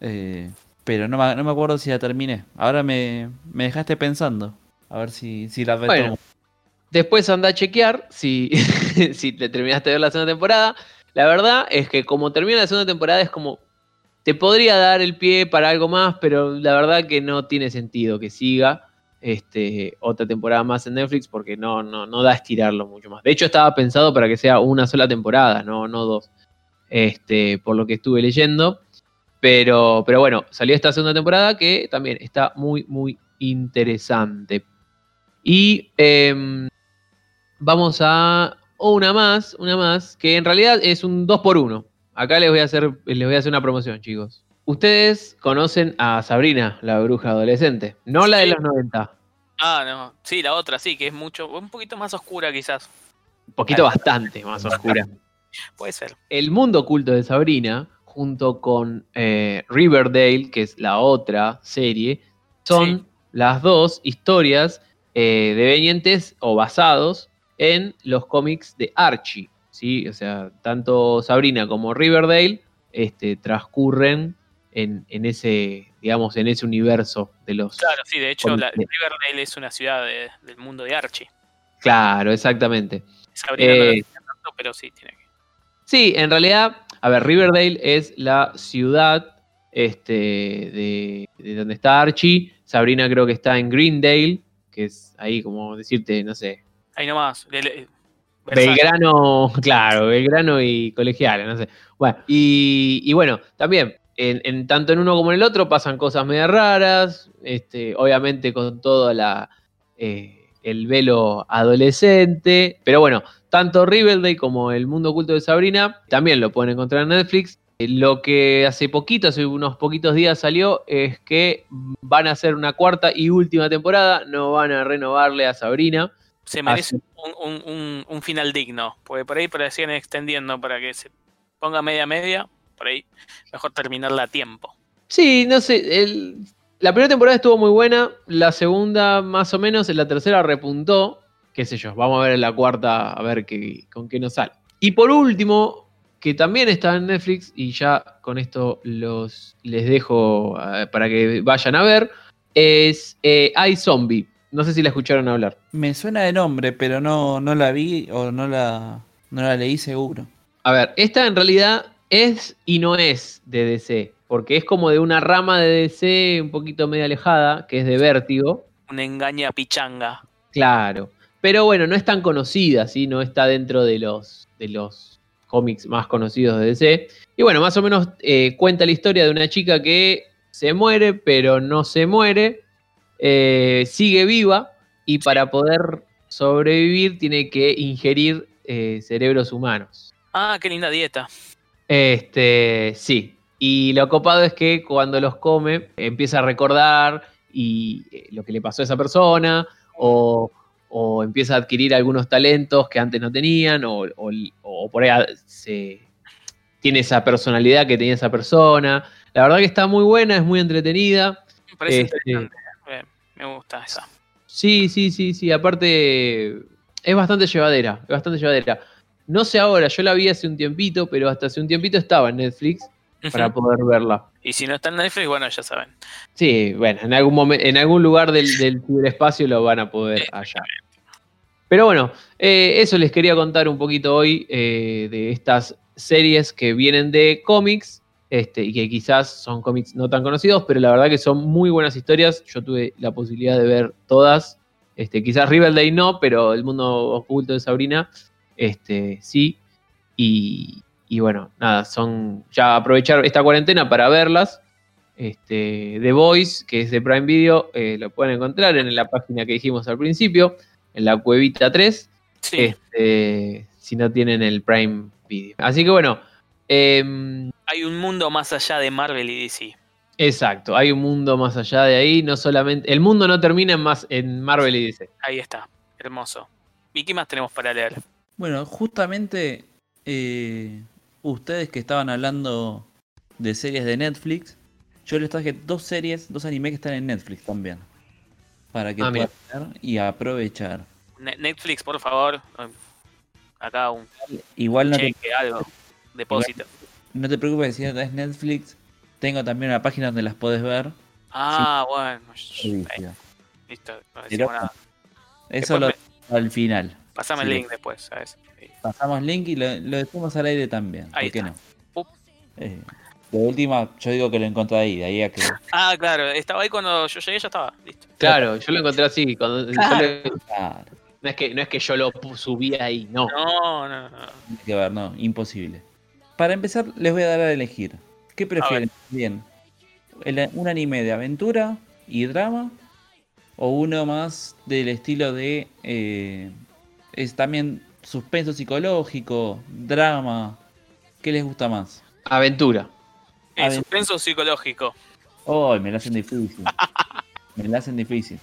Eh, pero no me, no me acuerdo si la terminé. Ahora me, me dejaste pensando. A ver si, si la retomo. Bueno. Después anda a chequear si, si te terminaste de ver la segunda temporada. La verdad es que como termina la segunda temporada es como... Te podría dar el pie para algo más, pero la verdad que no tiene sentido que siga este, otra temporada más en Netflix porque no, no, no da a estirarlo mucho más. De hecho estaba pensado para que sea una sola temporada, no, no dos. Este, por lo que estuve leyendo. Pero, pero bueno, salió esta segunda temporada que también está muy, muy interesante. Y em, vamos a una más, una más, que en realidad es un 2 por 1 Acá les voy a hacer, les voy a hacer una promoción, chicos. Ustedes conocen a Sabrina, la bruja adolescente, no la de los 90. Ah, no. Sí, la otra sí, que es mucho, un poquito más oscura quizás. Un poquito bastante más oscura. Puede ser. El mundo oculto de Sabrina, junto con eh, Riverdale, que es la otra serie, son Sí. las dos historias eh, devenientes o basados en los cómics de Archie. ¿sí? O sea, tanto Sabrina como Riverdale este, transcurren en, en ese, digamos, en ese universo de los. Claro, sí, de hecho, la, Riverdale es una ciudad de- del mundo de Archie. Claro, exactamente. Sabrina no la Eh, tanto, pero sí tiene que. Sí, en realidad, a ver, Riverdale es la ciudad este, de, de donde está Archie. Sabrina creo que está en Greendale, que es ahí como decirte, no sé, Ahí nomás. le- le-. Belgrano, claro, Belgrano y colegiales, no sé. Bueno, y, y bueno, también, en, en- tanto en uno como en el otro pasan cosas medio raras, este, obviamente con todo la, eh, el velo adolescente, pero bueno, tanto Riverdale como El Mundo Oculto de Sabrina también lo pueden encontrar en Netflix. Eh, Lo que hace poquito, hace unos poquitos días salió, es que van a hacer una cuarta y última temporada, no van a renovarle a Sabrina. Se merece un, un- un- un final digno. Porque por ahí por ahí siguen extendiendo para que se ponga media media. Por ahí mejor terminarla a tiempo. Sí, no sé. el- la primera temporada estuvo muy buena. La segunda, más o menos. En la tercera repuntó. Qué sé yo. Vamos a ver en la cuarta a ver qué, con qué nos sale. Y por último, que también está en Netflix. Y ya con esto los, les dejo eh, para que vayan a ver. Es eh, iZombie. No sé si la escucharon hablar. Me suena de nombre, pero no, no la vi o no la, no la leí seguro. A ver, esta en realidad es y no es de DC. Porque es como de una rama de DC un poquito medio alejada, que es de Vértigo. Un engaña pichanga. Claro. Pero bueno, no es tan conocida, ¿sí? No está dentro de los, de los cómics más conocidos de DC. Y bueno, más o menos eh, cuenta la historia de una chica que se muere, pero no se muere. eh, sigue viva y para poder sobrevivir tiene que ingerir eh, cerebros humanos. Ah, qué linda dieta. Este, sí. Y lo copado es que cuando los come empieza a recordar y eh, lo que le pasó a esa persona o, o empieza a adquirir algunos talentos que antes no tenían o, o- o por ahí se, tiene esa personalidad que tenía esa persona. La verdad que está muy buena, es muy entretenida. Me parece Este, interesante. Eh, me gusta esa. Sí, sí, sí, sí. Aparte, es bastante llevadera. Es bastante llevadera. No sé ahora, yo la vi hace un tiempito, pero hasta hace un tiempito estaba en Netflix para poder verla. Y si no está en Netflix, bueno, ya saben. Sí, bueno, en algún momento, en algún lugar del, del ciberespacio lo van a poder hallar. Pero bueno, eh, eso les quería contar un poquito hoy eh, de estas series que vienen de cómics. Este, y que quizás son cómics no tan conocidos, pero la verdad que son muy buenas historias. Yo tuve la posibilidad de ver todas. Este, quizás Riverdale no, pero El Mundo Oculto de Sabrina, este, sí. Y, y bueno, nada, son ya aprovechar esta cuarentena para verlas. Este, The Voice, que es de Prime Video, eh, lo pueden encontrar en la página que dijimos al principio, en la cuevita 3, Sí. este, si no tienen el Prime Video. Así que bueno, em, Hay un mundo más allá de Marvel y DC. exacto, hay un mundo más allá de ahí, no solamente, el mundo no termina en, más, en Marvel y DC. Ahí está. Hermoso. ¿Y qué más tenemos para leer? Bueno, justamente eh, ustedes que estaban hablando de series de Netflix, yo les traje dos series, dos animes que están en Netflix también. Para que Ah, puedan ver y aprovechar. Ne- Netflix, por favor. Acá un Igual no te, algo. Depósito. no te preocupes si no tenés Netflix, tengo también una página donde las podés ver. Ah, bueno. Listo, no Pero- decimos nada. Eso Después lo al final. Pasame Sí. el link después, ¿sabes? Sí. Pasamos link y lo, lo decimos al aire también. Ahí ¿Por qué está. no? Eh, de última, yo digo que lo encontré ahí, de ahí a que. Ah, claro. Estaba ahí cuando yo llegué, ya estaba. Listo. Claro, yo lo encontré así, cuando- yo Claro. lo- Claro, no, es que, no es que yo lo subí ahí, no. No, no, no. tiene que ver, no, imposible. Para empezar, les voy a dar a elegir. ¿Qué prefieren? Bien, el- un anime de aventura y drama o uno más del estilo de eh, es también suspenso psicológico, drama. ¿Qué les gusta más? Aventura. Eh, A suspenso psicológico. Oh, me la hacen difícil. me la hacen difícil.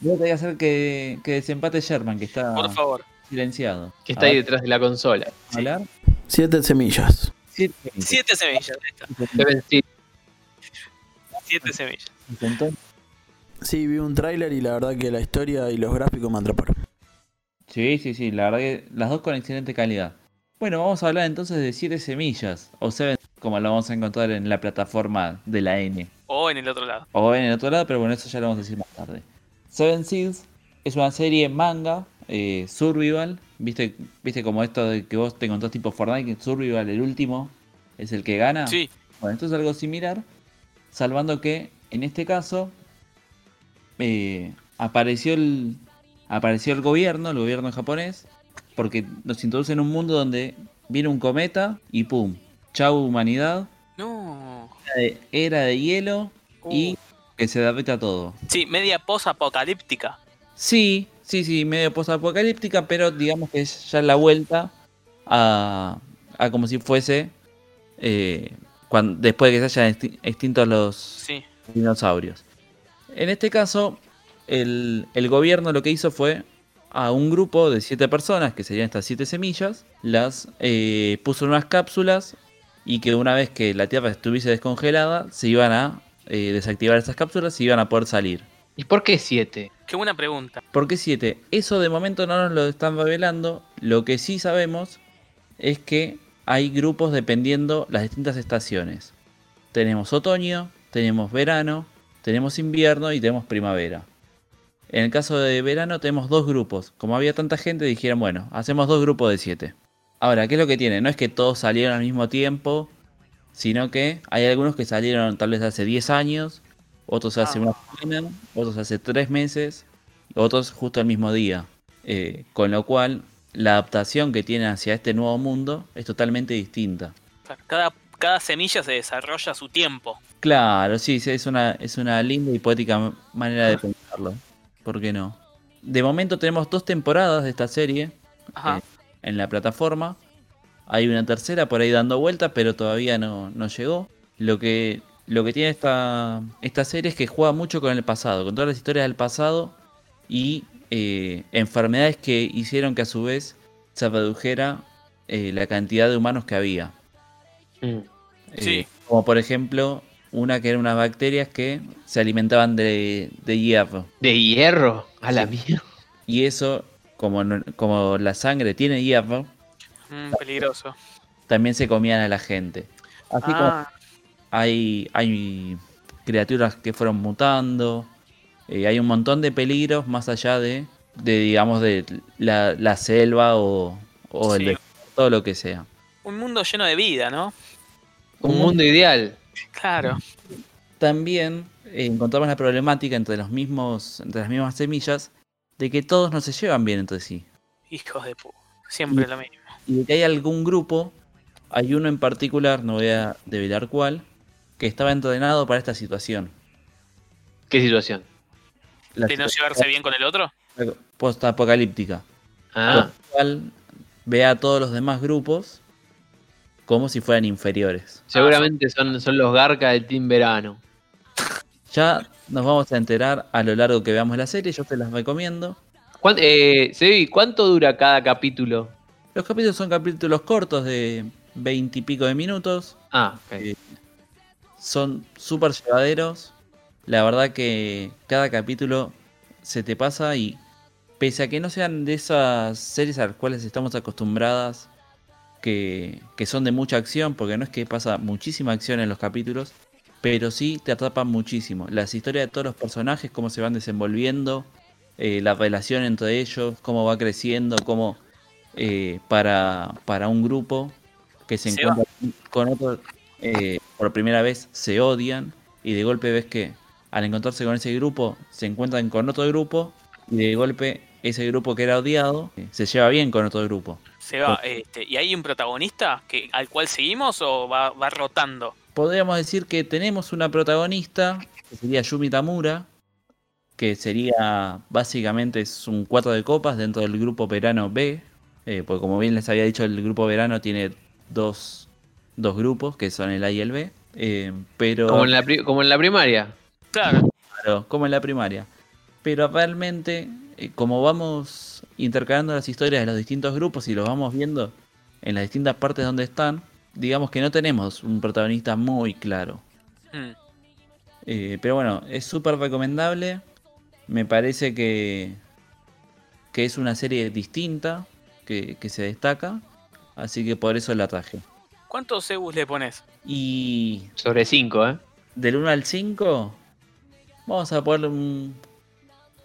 Voy a tener que hacer que, que desempate Sherman, que está Por favor. silenciado. Que está A ahí ver, detrás de la consola. hablar. Siete semillas. Siete. Siete semillas. sí, Siete semillas. Intentó. Sí, vi un tráiler y la verdad que la historia y los gráficos me atraparon. Sí, sí, sí, la verdad que las dos con excelente calidad. Bueno, vamos a hablar entonces de siete semillas, o Seven, como lo vamos a encontrar en la plataforma de la N. O en el otro lado. O en el otro lado, pero bueno, eso ya lo vamos a decir más tarde. Seven Seals es una serie manga, eh, survival, viste, viste como esto de que vos te encontrás tipo Fortnite, que survival, el último, es el que gana. Sí. Bueno, esto es algo similar, salvando que en este caso eh, apareció el apareció el gobierno, el gobierno japonés, porque nos introduce en un mundo donde viene un cometa y pum, chau humanidad, No. era de- era de hielo y que se adapta a todo. Sí, media post-apocalíptica. Sí, sí, sí, medio post-apocalíptica, pero digamos que es ya la vuelta a, a como si fuese eh, cuan- después de que se hayan exti- extintos los Sí. dinosaurios. En este caso, el, el gobierno lo que hizo fue a un grupo de siete personas, que serían estas siete semillas, las eh, puso en unas cápsulas y que una vez que la Tierra estuviese descongelada, se iban a eh, desactivar esas cápsulas y iban a poder salir. ¿Y por qué siete? Qué buena pregunta. ¿Por qué 7? Eso de momento no nos lo están revelando. Lo que sí sabemos es que hay grupos dependiendo las distintas estaciones. Tenemos otoño, tenemos verano, tenemos invierno y tenemos primavera. En el caso de verano tenemos dos grupos. Como había tanta gente dijeron, bueno, hacemos dos grupos de 7. Ahora, ¿qué es lo que tiene? No es que todos salieron al mismo tiempo, sino que hay algunos que salieron tal vez hace 10 años, otros hace Ah. una semana, otros hace 3 meses, otros justo el mismo día. Eh, con lo cual, la adaptación que tienen hacia este nuevo mundo es totalmente distinta. Cada, cada semilla se desarrolla a su tiempo. Claro, sí, sí, es una, es una linda y poética manera de pensarlo. ¿Por qué no? de momento tenemos dos temporadas de esta serie Ajá. eh, en la plataforma. Hay una tercera por ahí dando vueltas, pero todavía no, no llegó. Lo que, lo que tiene esta, esta serie es que juega mucho con el pasado, con todas las historias del pasado y eh, enfermedades que hicieron que a su vez se redujera eh, la cantidad de humanos que había. Mm. Sí. Como por ejemplo, una que eran unas bacterias que se alimentaban de, de hierro. De hierro. A la mierda. Y eso, como, como la sangre tiene hierro, Mm, peligroso. también se comían a la gente. Así como Ah, hay, hay criaturas que fueron mutando, eh, hay un montón de peligros más allá de, de digamos, de la, la selva o, o el Sí. desierto o lo que sea. un mundo lleno de vida, ¿no? Un mundo ideal. Claro. También eh, encontramos la problemática entre los mismos, entre las mismas semillas, de que todos no se llevan bien entre sí. Hijos de pu. Siempre lo mismo. Y de que hay algún grupo, hay uno en particular, no voy a develar cuál, que estaba entrenado para esta situación. ¿Qué situación? La ¿De no llevarse bien con el otro? post-apocalíptica. Ah, Lo cual ve a todos los demás grupos como si fueran inferiores. seguramente son, son los Garca del Team Verano. Ya nos vamos a enterar a lo largo que veamos la serie, yo te las recomiendo. ¿Cuán- eh, Sebi, ¿cuánto dura cada capítulo? Los capítulos son capítulos cortos de 20 y pico de minutos, Ah, ok. Eh, son súper llevaderos. La verdad que cada capítulo se te pasa y pese a que no sean de esas series a las cuales estamos acostumbradas, que, que son de mucha acción, porque no es que pasa muchísima acción en los capítulos, pero sí te atrapan muchísimo. Las historias de todos los personajes, cómo se van desenvolviendo, eh, la relación entre ellos, cómo va creciendo, cómo eh, para, para un grupo que se, Se encuentra con otro eh, por primera vez se odian y de golpe ves que al encontrarse con ese grupo se encuentran con otro grupo y de golpe ese grupo que era odiado eh, se lleva bien con otro grupo. Se va, este, ¿y hay un protagonista que, al cual seguimos o va, va rotando? Podríamos decir que tenemos una protagonista, que sería Yumi Tamura, que sería básicamente es un 4 de copas dentro del grupo verano B, eh, porque como bien les había dicho, el grupo verano tiene dos, dos grupos, que son el A y el B, eh, pero... Como, en la como en la primaria. Claro. Claro, como en la primaria. Pero realmente, como vamos intercalando las historias de los distintos grupos y los vamos viendo en las distintas partes donde están, digamos que no tenemos un protagonista muy claro. Mm. Eh, pero bueno, es súper recomendable. Me parece que, que es una serie distinta, que, que se destaca. Así que por eso la traje. ¿Cuántos Zeus le pones? Y Sobre 5, ¿eh? del 1 al 5, vamos a ponerle un,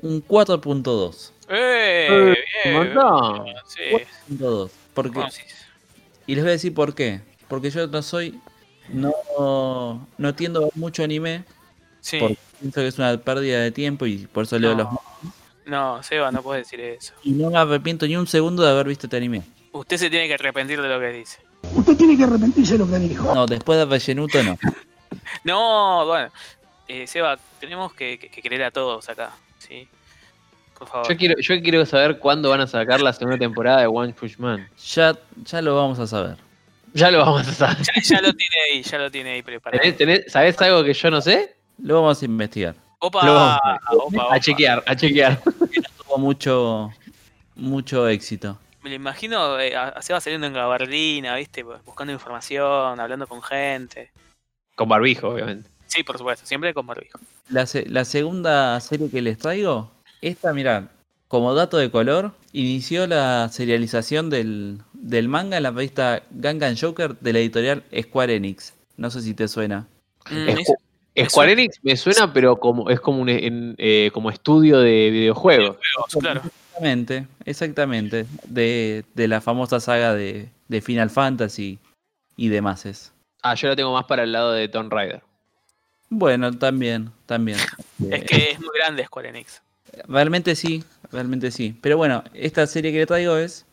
un 4.2. ¡Eh! Eh, bien, un montón. bien, Sí. 4.2. Porque, Bueno, sí. y les voy a decir por qué. Porque yo no soy. No, no tiendo a ver mucho anime. Sí. Porque pienso que es una pérdida de tiempo y por eso leo los. No, no, Seba, no puedes decir eso. Y no me arrepiento ni un segundo de haber visto este anime. Usted se tiene que arrepentir de lo que dice. Usted tiene que arrepentirse de lo que dijo. No, después de Rellenuto no. No, bueno. Eh, Seba, tenemos que, que- que querer a todos acá. ¿Sí? Por favor. Yo quiero, yo quiero saber cuándo van a sacar la segunda temporada de One Punch Man. Ya, ya lo vamos a saber. Ya lo vamos a saber. Ya, ya lo tiene ahí, ya lo tiene ahí preparado. ¿Tenés- tenés- ¿Sabés algo que yo no sé? Lo vamos a investigar. Opa, Lo vamos a- opa, opa. A chequear, a chequear. Tuvo mucho, mucho éxito. Me lo imagino eh, a, a Seba saliendo en gabardina, ¿viste? Buscando información, hablando con gente. Con barbijo, obviamente. Sí, por supuesto, siempre con barbijo. La, se- la segunda serie que les traigo, esta, mirad, como dato de color, inició la serialización del, del manga en la revista Gangan Joker de la editorial Square Enix. No sé si te suena. Mm, Square. Enix me suena, pero como es como un en- eh, como estudio de videojuegos. Claro. Exactamente, exactamente. De, de la famosa saga de, de Final Fantasy y demás. Es. Ah, yo la tengo más para el lado de Tomb Raider. Bueno, también, también. Es que es muy grande Square Enix. Realmente sí, realmente sí. Pero bueno, esta serie que le traigo es.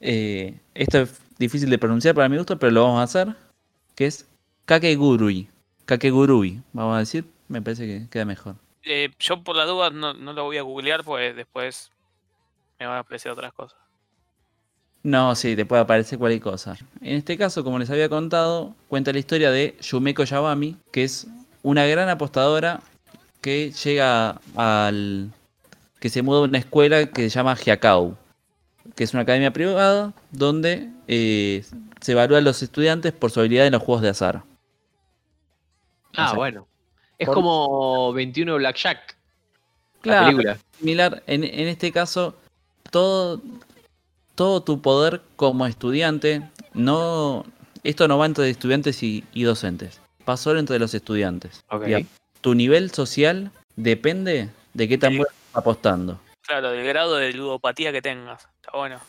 eh, esto es difícil de pronunciar para mi gusto, pero lo vamos a hacer. Que es Kakegurui. Kakegurui, vamos a decir. Me parece que queda mejor. Eh, yo por las dudas no, no lo voy a googlear, pues después me van a aparecer otras cosas. No, sí, te puede aparecer cualquier cosa. En este caso, como les había contado, cuenta la historia de Yumeko Yabami, que es una gran apostadora que llega al... que se muda a una escuela que se llama Hyakau, que es una academia privada donde eh, se evalúan los estudiantes por su habilidad en los juegos de azar. Ah, O sea, bueno. Es por- como 21 Blackjack. La Claro, película. similar. En, en este caso, todo, todo tu poder como estudiante, no, esto no va entre estudiantes y, y docentes, va solo entre los estudiantes. Ok. Digamos, tu nivel social depende de qué tan Sí. bueno estás apostando. Claro, del grado de ludopatía que tengas. Está bueno.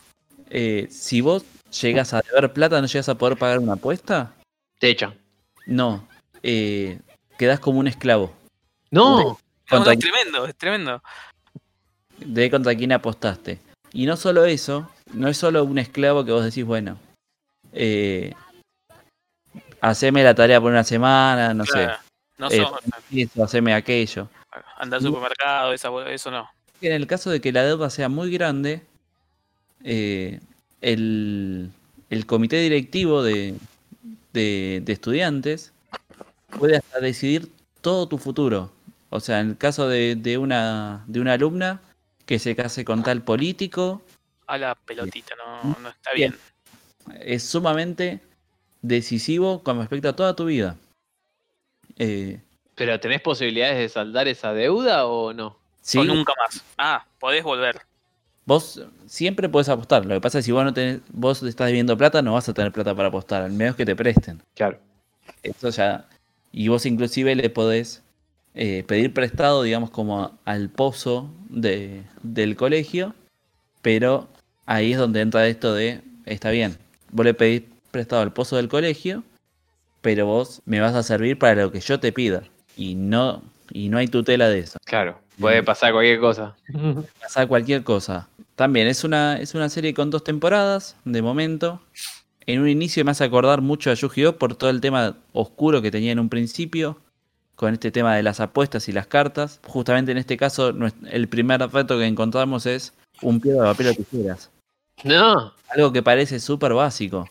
Eh, si vos llegas a deber plata, ¿no llegas a poder pagar una apuesta? Te echan. No. Eh, quedás como un esclavo. No. No, es tremendo, es tremendo. de contra quién apostaste. Y no solo eso, no es solo un esclavo que vos decís, bueno, eh, haceme la tarea por una semana, no Claro, No sé, eh, eso, haceme aquello. andar al supermercado, esa, eso no. En el caso de que la deuda sea muy grande, eh, el, el comité directivo de, de, de estudiantes puede hasta decidir todo tu futuro. O sea, en el caso de, de una, de una alumna que se case con tal político, A la pelotita, no, no está bien. es sumamente decisivo con respecto a toda tu vida. Eh, ¿Pero tenés posibilidades de saldar esa deuda o no? sí, O nunca más. Ah, podés volver. vos siempre podés apostar. Lo que pasa es que si vos no tenés, vos estás debiendo plata, no vas a tener plata para apostar, al menos que te presten. Claro. Eso ya. Y vos inclusive le podés eh, pedir prestado, digamos, como al pozo de, del colegio, pero ahí es donde entra esto de, está bien, vos le pedís prestado al pozo del colegio, pero vos me vas a servir para lo que yo te pida. Y no, y no hay tutela de eso. Claro. Puede pasar cualquier cosa. Pasar cualquier cosa. También es una, es una serie con dos temporadas, de momento. En un inicio me hace acordar mucho a Yu-Gi-Oh! por todo el tema oscuro que tenía en un principio, con este tema de las apuestas y las cartas. Justamente en este caso, el primer reto que encontramos es un piedra, papel o tijeras. No. Algo que parece súper básico.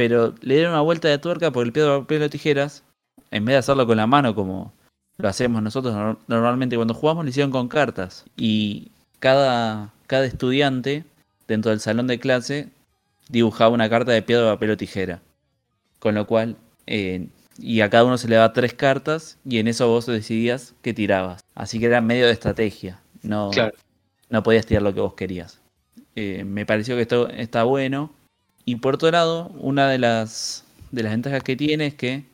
Pero le dieron una vuelta de tuerca por el piedra, papel o tijeras. En vez de hacerlo con la mano como lo hacemos nosotros nor- normalmente cuando jugamos, lo hicieron con cartas. Y cada, cada estudiante dentro del salón de clase dibujaba una carta de piedra, papel o tijera. Con lo cual, eh, y a cada uno se le daba tres cartas y en eso vos decidías qué tirabas. Así que era medio de estrategia. No, Claro. no podías tirar lo que vos querías. Eh, me pareció que esto está bueno. Y por otro lado, una de las, de las ventajas que tiene es que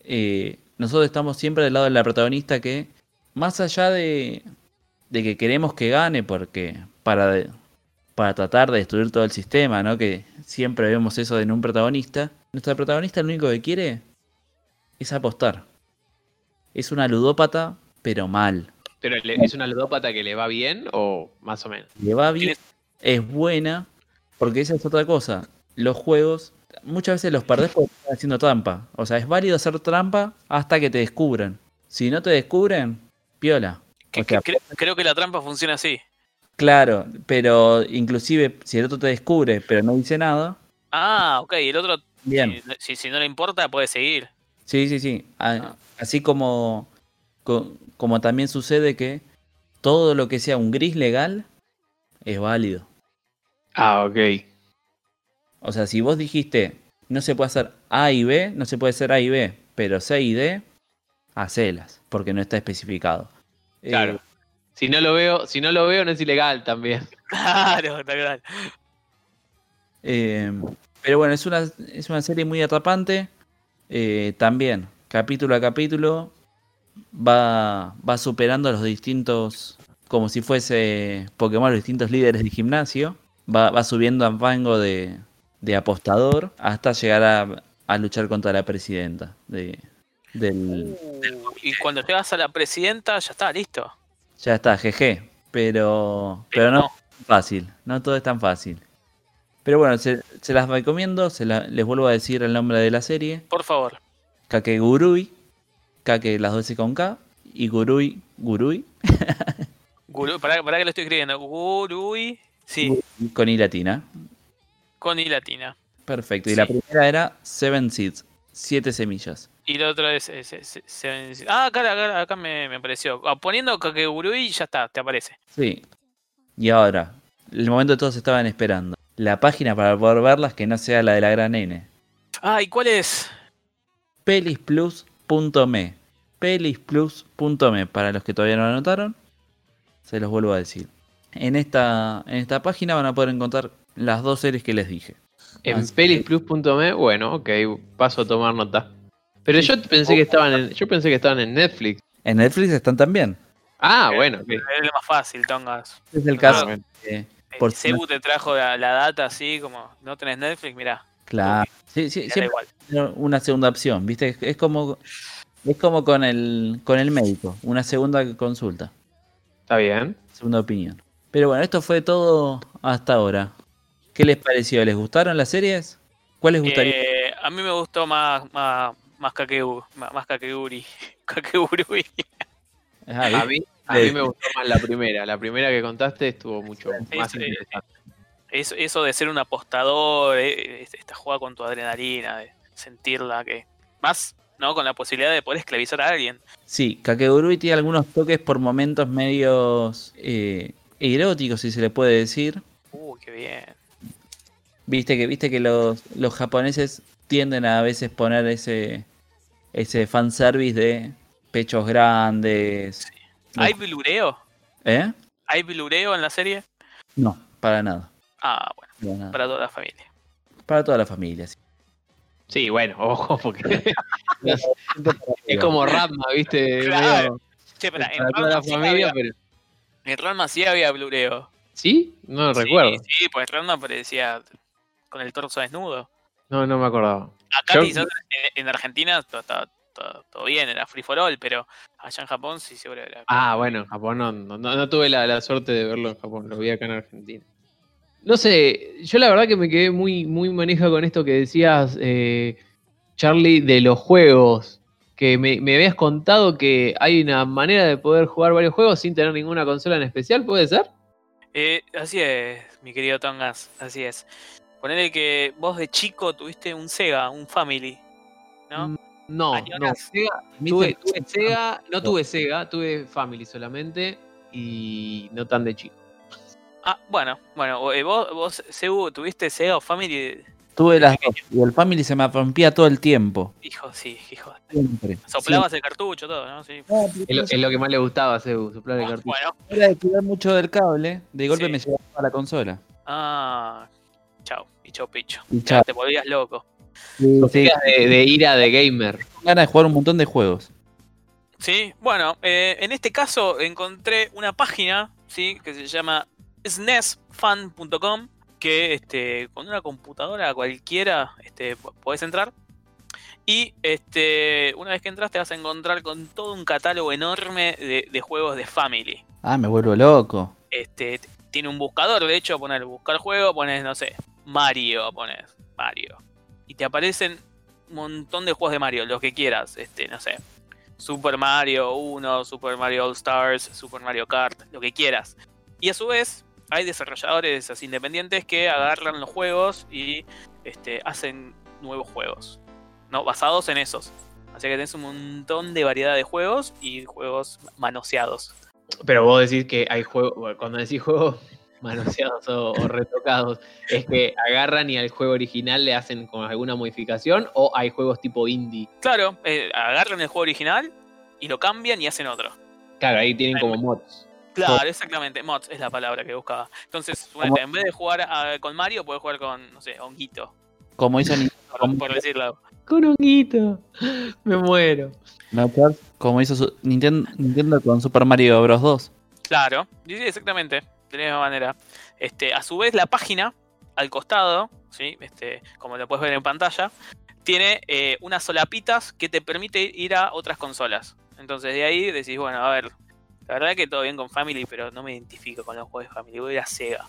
eh, nosotros estamos siempre del lado de la protagonista que, más allá de, de que queremos que gane, porque para, de- para tratar de destruir todo el sistema, ¿no? Que siempre vemos eso en un protagonista, nuestra protagonista lo único que quiere es apostar. Es una ludópata, pero mal. ¿Pero es una ludópata que le va bien o más o menos? le va bien, es buena, porque esa es otra cosa. Los juegos, muchas veces los perdés porque están haciendo trampa. O sea, es válido hacer trampa hasta que te descubran. Si no te descubren, piola. Que- sea, creo que la trampa funciona así. claro, pero inclusive si el otro te descubre pero no dice nada, Ah, ok, el otro, bien. si, no le importa, puede seguir. Sí, sí, sí. A- Así como, co- como también sucede que todo lo que sea un gris legal es válido. Ah, ok. O sea, si vos dijiste no se puede hacer A y B, no se puede hacer A y B, pero C y D, hacelas, porque no está especificado. Eh, Claro. Si no lo veo, si no lo veo, no es ilegal también. Claro, está claro. eh, pero bueno, es una, es una serie muy atrapante. Eh, también, capítulo a capítulo, va, va superando a los distintos, como si fuese Pokémon, los distintos líderes del gimnasio. Va, va subiendo a rango de, de apostador hasta llegar a, a luchar contra la presidenta de, del... Y cuando llegas a la presidenta, ya está, listo. Ya está, GG. Pero, pero no, es tan fácil, no todo es tan fácil. Pero bueno, se, se las recomiendo, se la- les vuelvo a decir el nombre de la serie. Por favor. Kakegurui, Kake las 12 con K. y Gurui. ¿Gurui? Guru, pará, pará que lo estoy escribiendo. Gurui. Sí, Con I latina. con I latina. Perfecto. Y Sí. la primera era Seven Seeds. Siete semillas. Y lo otro es. es- es- es- ah, acá, acá, acá me, me apareció. Ah, poniendo Kakegurui ya está, te aparece. Sí. Y ahora, el momento que todos estaban esperando. La página para poder verlas que no sea la de la gran N. Ah, ¿y cuál es? Pelisplus.me. Pelisplus.me. Para los que todavía no lo anotaron, se los vuelvo a decir. En esta, en esta página van a poder encontrar las dos series que les dije. En Así pelisplus.me, bueno, ok, paso a tomar nota. Pero yo pensé que estaban en, yo pensé que estaban en Netflix. En Netflix están también. Ah, Eh, bueno. Es lo más fácil, Tongas. Es el Ah, caso. de- Eh, Por Cebu te trajo la, la data así, como no tenés Netflix, mirá. claro. Sí, sí, siempre igual. una segunda opción, ¿viste? Es- Es como es como con el con el médico, una segunda consulta, Está bien. segunda opinión. Pero bueno, esto fue todo hasta ahora. ¿Qué les pareció? ¿Les gustaron las series? ¿Cuál les gustaría? Eh, a mí me gustó más, más, más Kakegu, más, más Kakeguri. Kakegurui. Ah, A mí, a mí me gustó más la primera. La primera que contaste estuvo mucho Sí, más sí. interesante. Eso, eso de ser un apostador, eh, esta jugada con tu adrenalina, de sentirla, que más, ¿no? Con la posibilidad de poder esclavizar a alguien. Sí, Kakegurui tiene algunos toques por momentos medios eh, eróticos, si se le puede decir. Uh, qué bien. Viste que, viste que los, los japoneses tienden a veces poner ese, ese fanservice de pechos grandes. ¿Hay blureo? ¿Eh? ¿Hay blureo en la serie? No, para nada. Ah, bueno, para nada. para toda la familia. Para toda la familia. sí. Sí, bueno, ojo, porque es como Ratma, ¿viste? Claro. Che, para toda la familia, había, pero. En Ranma sí había blureo. ¿Sí? No Sí, recuerdo. Sí, pues Ranma aparecía con el torso desnudo. No, no me acordaba. Acá Yo- quizás en, en Argentina todo, todo- todo- todo bien, era free for all, pero allá en Japón sí seguro era. Ah, bueno, en Japón no, no, no- no tuve la, la suerte de verlo en Japón, lo vi acá en Argentina. No sé, yo la verdad que me quedé muy, muy maneja con esto que decías, eh, Charlie, de los juegos. Que me, me habías contado que hay una manera de poder jugar varios juegos sin tener ninguna consola en especial, ¿puede ser? Eh, así es, mi querido Tongas, así es. Ponele que vos de chico tuviste un Sega, un Family, ¿no? Mm, No, no. Sega, tuve, tuve Sega, no tuve Sega, tuve Family solamente y no tan de chico. Ah, bueno, bueno, eh, vos, vos, Sebu, tuviste Sega o Family. Tuve las dos. Y el Family se me rompía todo el tiempo. Hijo, sí, hijo. Siempre. Soplabas el cartucho, todo, ¿no? Sí. Es lo, es lo que más le gustaba a Sebu, soplar el cartucho. Bueno, Era de cuidar mucho del cable. De golpe Sí. me llevaba a la consola. ah, chao, y chau picho. Y chao. te volvías loco. Sí, sí, de, de ira de gamer. ganas de jugar un montón de juegos. Sí, bueno, eh, en este caso encontré una página, ¿sí? Que se llama snesfan.com, que este, con una computadora cualquiera este, po- podés entrar. Y este, una vez que entras te vas a encontrar con todo un catálogo enorme de, de juegos de Family. Ah, me vuelvo loco. Este, tiene un buscador, de hecho, poner buscar juego, pones, no sé, Mario, pones Mario. Y te aparecen un montón de juegos de Mario, los que quieras, este, no sé. Super Mario 1, Super Mario All Stars, Super Mario Kart, lo que quieras. Y a su vez, hay desarrolladores así independientes que agarran los juegos y este, hacen nuevos juegos, ¿no? Basados en esos. Así que tenés un montón de variedad de juegos y juegos manoseados. Pero vos decís que hay juegos, cuando decís juegos manoseados o, o retocados, es que agarran y al juego original le hacen con alguna modificación o hay juegos tipo indie. Claro, eh, agarran el juego original y lo cambian y hacen otro. Claro, ahí tienen Hay como mods. Claro, exactamente. Mods es la palabra que buscaba. Entonces, suponete, en vez de jugar a- con Mario, puedes jugar con, no sé, Honguito, Como hizo Nintendo, por, por decirlo. Con honguito. Me muero. ¿no? Como hizo su- Nintendo, Nintendo con Super Mario Bros. 2. Claro, sí, sí, exactamente. De la misma manera. Este, a su vez, la página, al costado, ¿sí? este, como lo puedes ver en pantalla, tiene eh, unas solapitas que te permite ir a otras consolas. Entonces, de ahí decís, bueno, a ver, la verdad que todo bien con Family, pero no me identifico con los juegos de Family, voy a ir a Sega.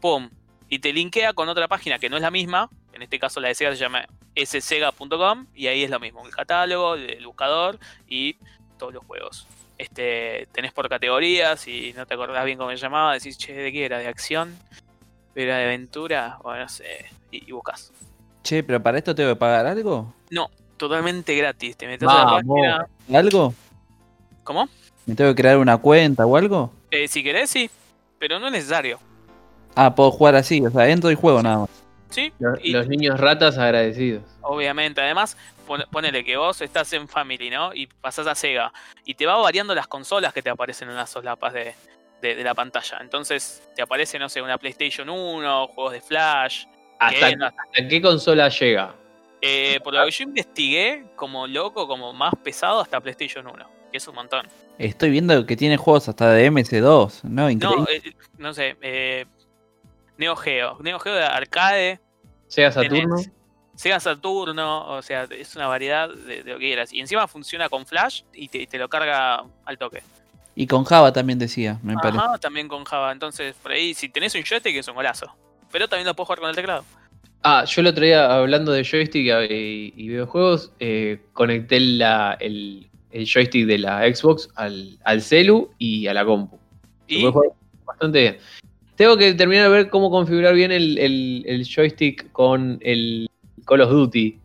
¡Pum! Y te linkea con otra página que no es la misma, en este caso la de Sega se llama ssega.com, y ahí es lo mismo, el catálogo, el buscador y todos los juegos. Este, tenés por categorías y no te acordás bien cómo se llamaba, decís, che, ¿de qué era? ¿De acción? ¿Era de aventura? Bueno, no sé. Y, y buscas. Che, pero para esto tengo que pagar algo. Totalmente gratis. Te metes a la página. ¿Algo? ¿Cómo? ¿Me tengo que crear una cuenta o algo? Eh, si querés, sí. Pero no es necesario. Ah, puedo jugar así, o sea, entro y juego nada más. ¿Sí? Los, Y- los niños ratas agradecidos. Obviamente, además, pon- ponele que vos estás en Family, ¿no? Y pasás a Sega. Y te va variando las consolas que te aparecen en las solapas de, de- de la pantalla. Entonces, te aparece, no sé, una PlayStation 1, juegos de Flash. ¿Hasta, que- hasta qué consola llega? eh, por lo que yo investigué, como loco, como más pesado, hasta PlayStation 1. Que es un montón. Estoy viendo que tiene juegos hasta de MS2, ¿no? Increíble. No, eh, no sé. Eh, Neo Geo. Neo Geo de arcade. ¿Sega Saturno? tenés Sega Saturno, o sea, es una variedad de, de lo que quieras. Y encima funciona con Flash y te, y te lo carga al toque. Y con Java también decía, me parece. Ajá, también con Java. Entonces, por ahí, si tenés un joystick, es un golazo. Pero también lo puedo jugar con el teclado. Ah, yo el otro día, hablando de joystick eh, y videojuegos, eh, conecté la- el, el joystick de la Xbox al, al celu y a la compu. Y jugar bastante bien. Tengo que terminar de ver cómo configurar bien el, el- el joystick con el Call of Duty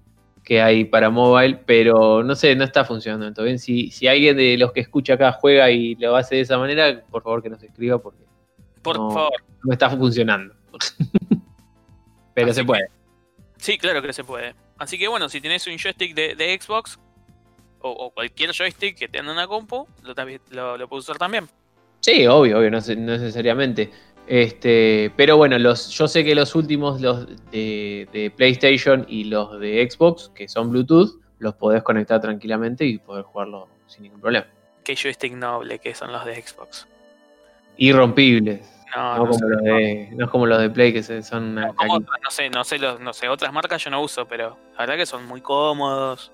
que hay para mobile, pero no sé, no está funcionando bien. Si, si alguien de los que escucha acá juega y lo hace de esa manera, por favor que nos escriba porque por no. favor. no está funcionando. pero Así se que- puede. Sí, claro que se puede. Así que bueno, si tenés un joystick de, de Xbox o, o cualquier joystick que tenga una compu, lo, lo, lo puedo usar también. Sí, obvio, obvio, no, necesariamente. Este, pero bueno, los, yo sé que los últimos, los de, de PlayStation y los de Xbox, que son Bluetooth, los podés conectar tranquilamente y poder jugarlo sin ningún problema. Qué joystick noble que son los de Xbox. Irrompibles. No, No, no, como los de, no es como los de Play que se- son no sé, no sé, los, no sé, otras marcas yo no uso, pero la verdad que son muy cómodos.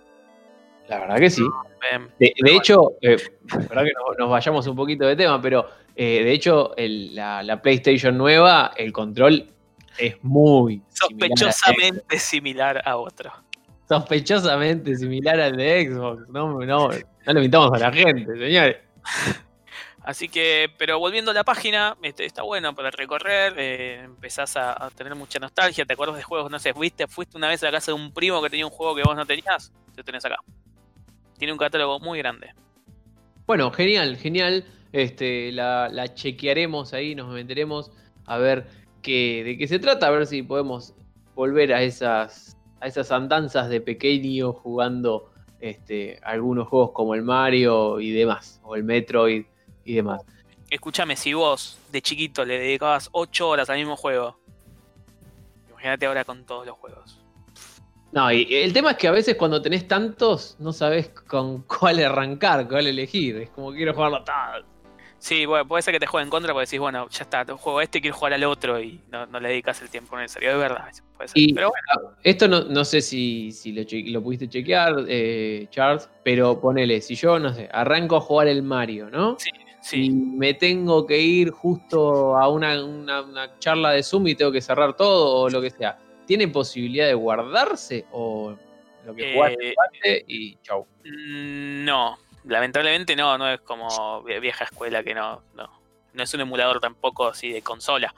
La verdad que sí. Em, De, de hecho, eh, la verdad que nos, nos vayamos un poquito de tema, pero eh, de hecho el- la, la PlayStation nueva, el control es muy similar a sospechosamente similar a otro. sospechosamente similar al de Xbox. No, no, no le invitamos a la gente, señores. Así que, pero volviendo a la página, este, está bueno para recorrer, eh, empezás a, a tener mucha nostalgia, te acuerdas de juegos, no sé, fuiste, fuiste una vez a la casa de un primo que tenía un juego que vos no tenías, lo tenés acá. Tiene un catálogo muy grande. Bueno, genial, genial. Este, la, la chequearemos ahí, nos meteremos a ver qué, de qué se trata, a ver si podemos volver a esas, a esas andanzas de pequeño jugando este, algunos juegos como el Mario y demás, o el Metroid y demás. Escúchame, si vos de chiquito le dedicabas 8 horas al mismo juego, imagínate ahora con todos los juegos. No, y el tema es que a veces cuando tenés tantos, no sabes con cuál arrancar, cuál elegir. Es como quiero jugarlo todo. Sí, bueno, puede ser que te juegue en contra porque decís, bueno, ya está, juego este, quiero jugar al otro y no, no le dedicas el tiempo necesario. Es verdad, puede ser. Y- Pero bueno, Esto no, no sé si, si lo, lo pudiste chequear, eh, Charles, pero ponele, si yo, no sé, arranco a jugar el Mario, ¿no? Sí, Y sí. me tengo que ir justo a una, una- una charla de Zoom y tengo que cerrar todo o lo que sea. ¿Tiene posibilidad de guardarse o lo que jugaste Eh, y chau? Mm, No, lamentablemente no, no es como vie- vieja escuela que no, no, no es un emulador tampoco así de consola.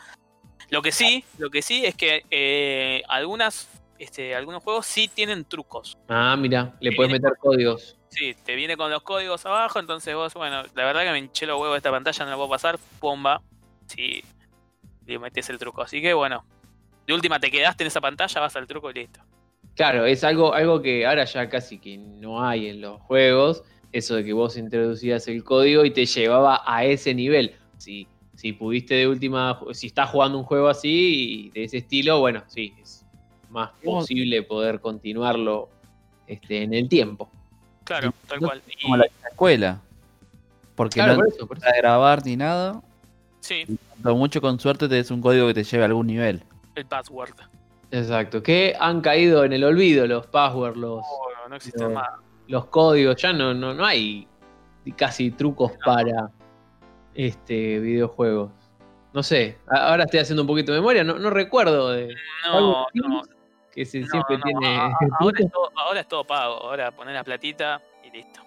Lo que sí, lo que sí es que eh, algunas, este, algunos juegos sí tienen trucos. Ah, mira, le Sí, puedes viene meter códigos. Sí, te viene con los códigos abajo, entonces vos, bueno, la verdad que me hinché los huevos de esta pantalla, no la puedo pasar, pomba, si le metes el truco. Así que bueno, de última te quedaste en esa pantalla, vas al truco y listo. Claro, es algo, algo que ahora ya casi que no hay en los juegos, eso de que vos introducías el código y te llevaba a ese nivel. Si, si pudiste de última, si estás jugando un juego así y de ese estilo, bueno, sí, es más posible poder continuarlo este, en el tiempo. Claro, tal cual. Y- Como la escuela. Porque Claro, no por eso, por eso. para grabar ni nada. Sí, Cuanto mucho con suerte te des un código que te lleve a algún nivel. El password. Exacto, que han caído en el olvido los passwords, los, no existe No. más. los códigos, ya no, no, no hay casi trucos para este videojuegos. No sé, ahora estoy haciendo un poquito de memoria, no, no recuerdo de No, no, que se, siempre tiene ahora, es todo, ahora es todo pago. Ahora poner la platita y listo.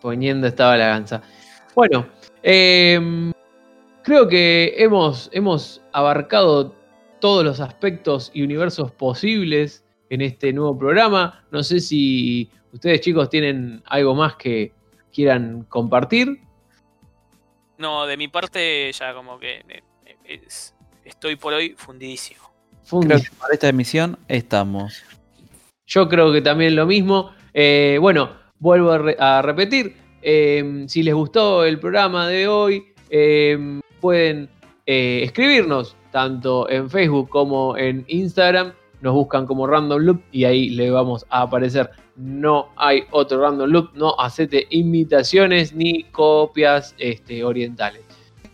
Poniendo estaba la ganza. Bueno, em, creo que hemos, hemos abarcado todos los aspectos y universos posibles en este nuevo programa. No sé si ustedes chicos tienen algo más que quieran compartir. No, de mi parte ya como que eh, eh, es- estoy por hoy fundidísimo. Fundi. Creo que para esta emisión estamos. Yo creo que también lo mismo. Eh, bueno, vuelvo a, re- a repetir. eh, si les gustó el programa de hoy, eh, pueden eh, escribirnos tanto en Facebook como en Instagram. Nos buscan como Random Loop y ahí le vamos a aparecer. No hay otro Random Loop. No acepte imitaciones ni copias este, orientales.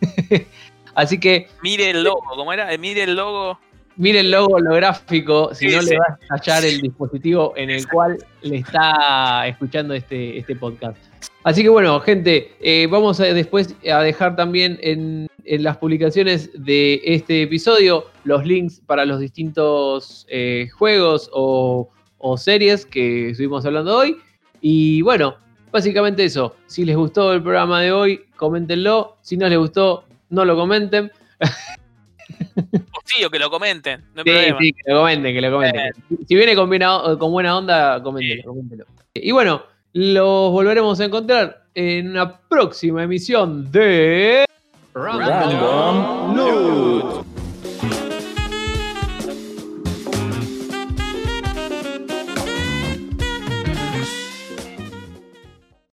Así que Mire el logo, ¿cómo era? Eh, Mire el logo. Mire el logo holográfico, si no le va a estallar el dispositivo en el cual le está escuchando este, este podcast. Así que bueno, gente, eh, vamos a después a dejar también en, en las publicaciones de este episodio los links para los distintos eh, juegos o, o series que estuvimos hablando hoy. Y bueno, básicamente eso. Si les gustó el programa de hoy, coméntenlo. Si no les gustó, no lo comenten. O sí, o que lo comenten. No hay Sí, problema. sí, que lo comenten, que lo comenten. Si viene con buena, con buena onda, coméntelo, Sí. coméntelo. Y bueno, los volveremos a encontrar en una próxima emisión de Random Loot.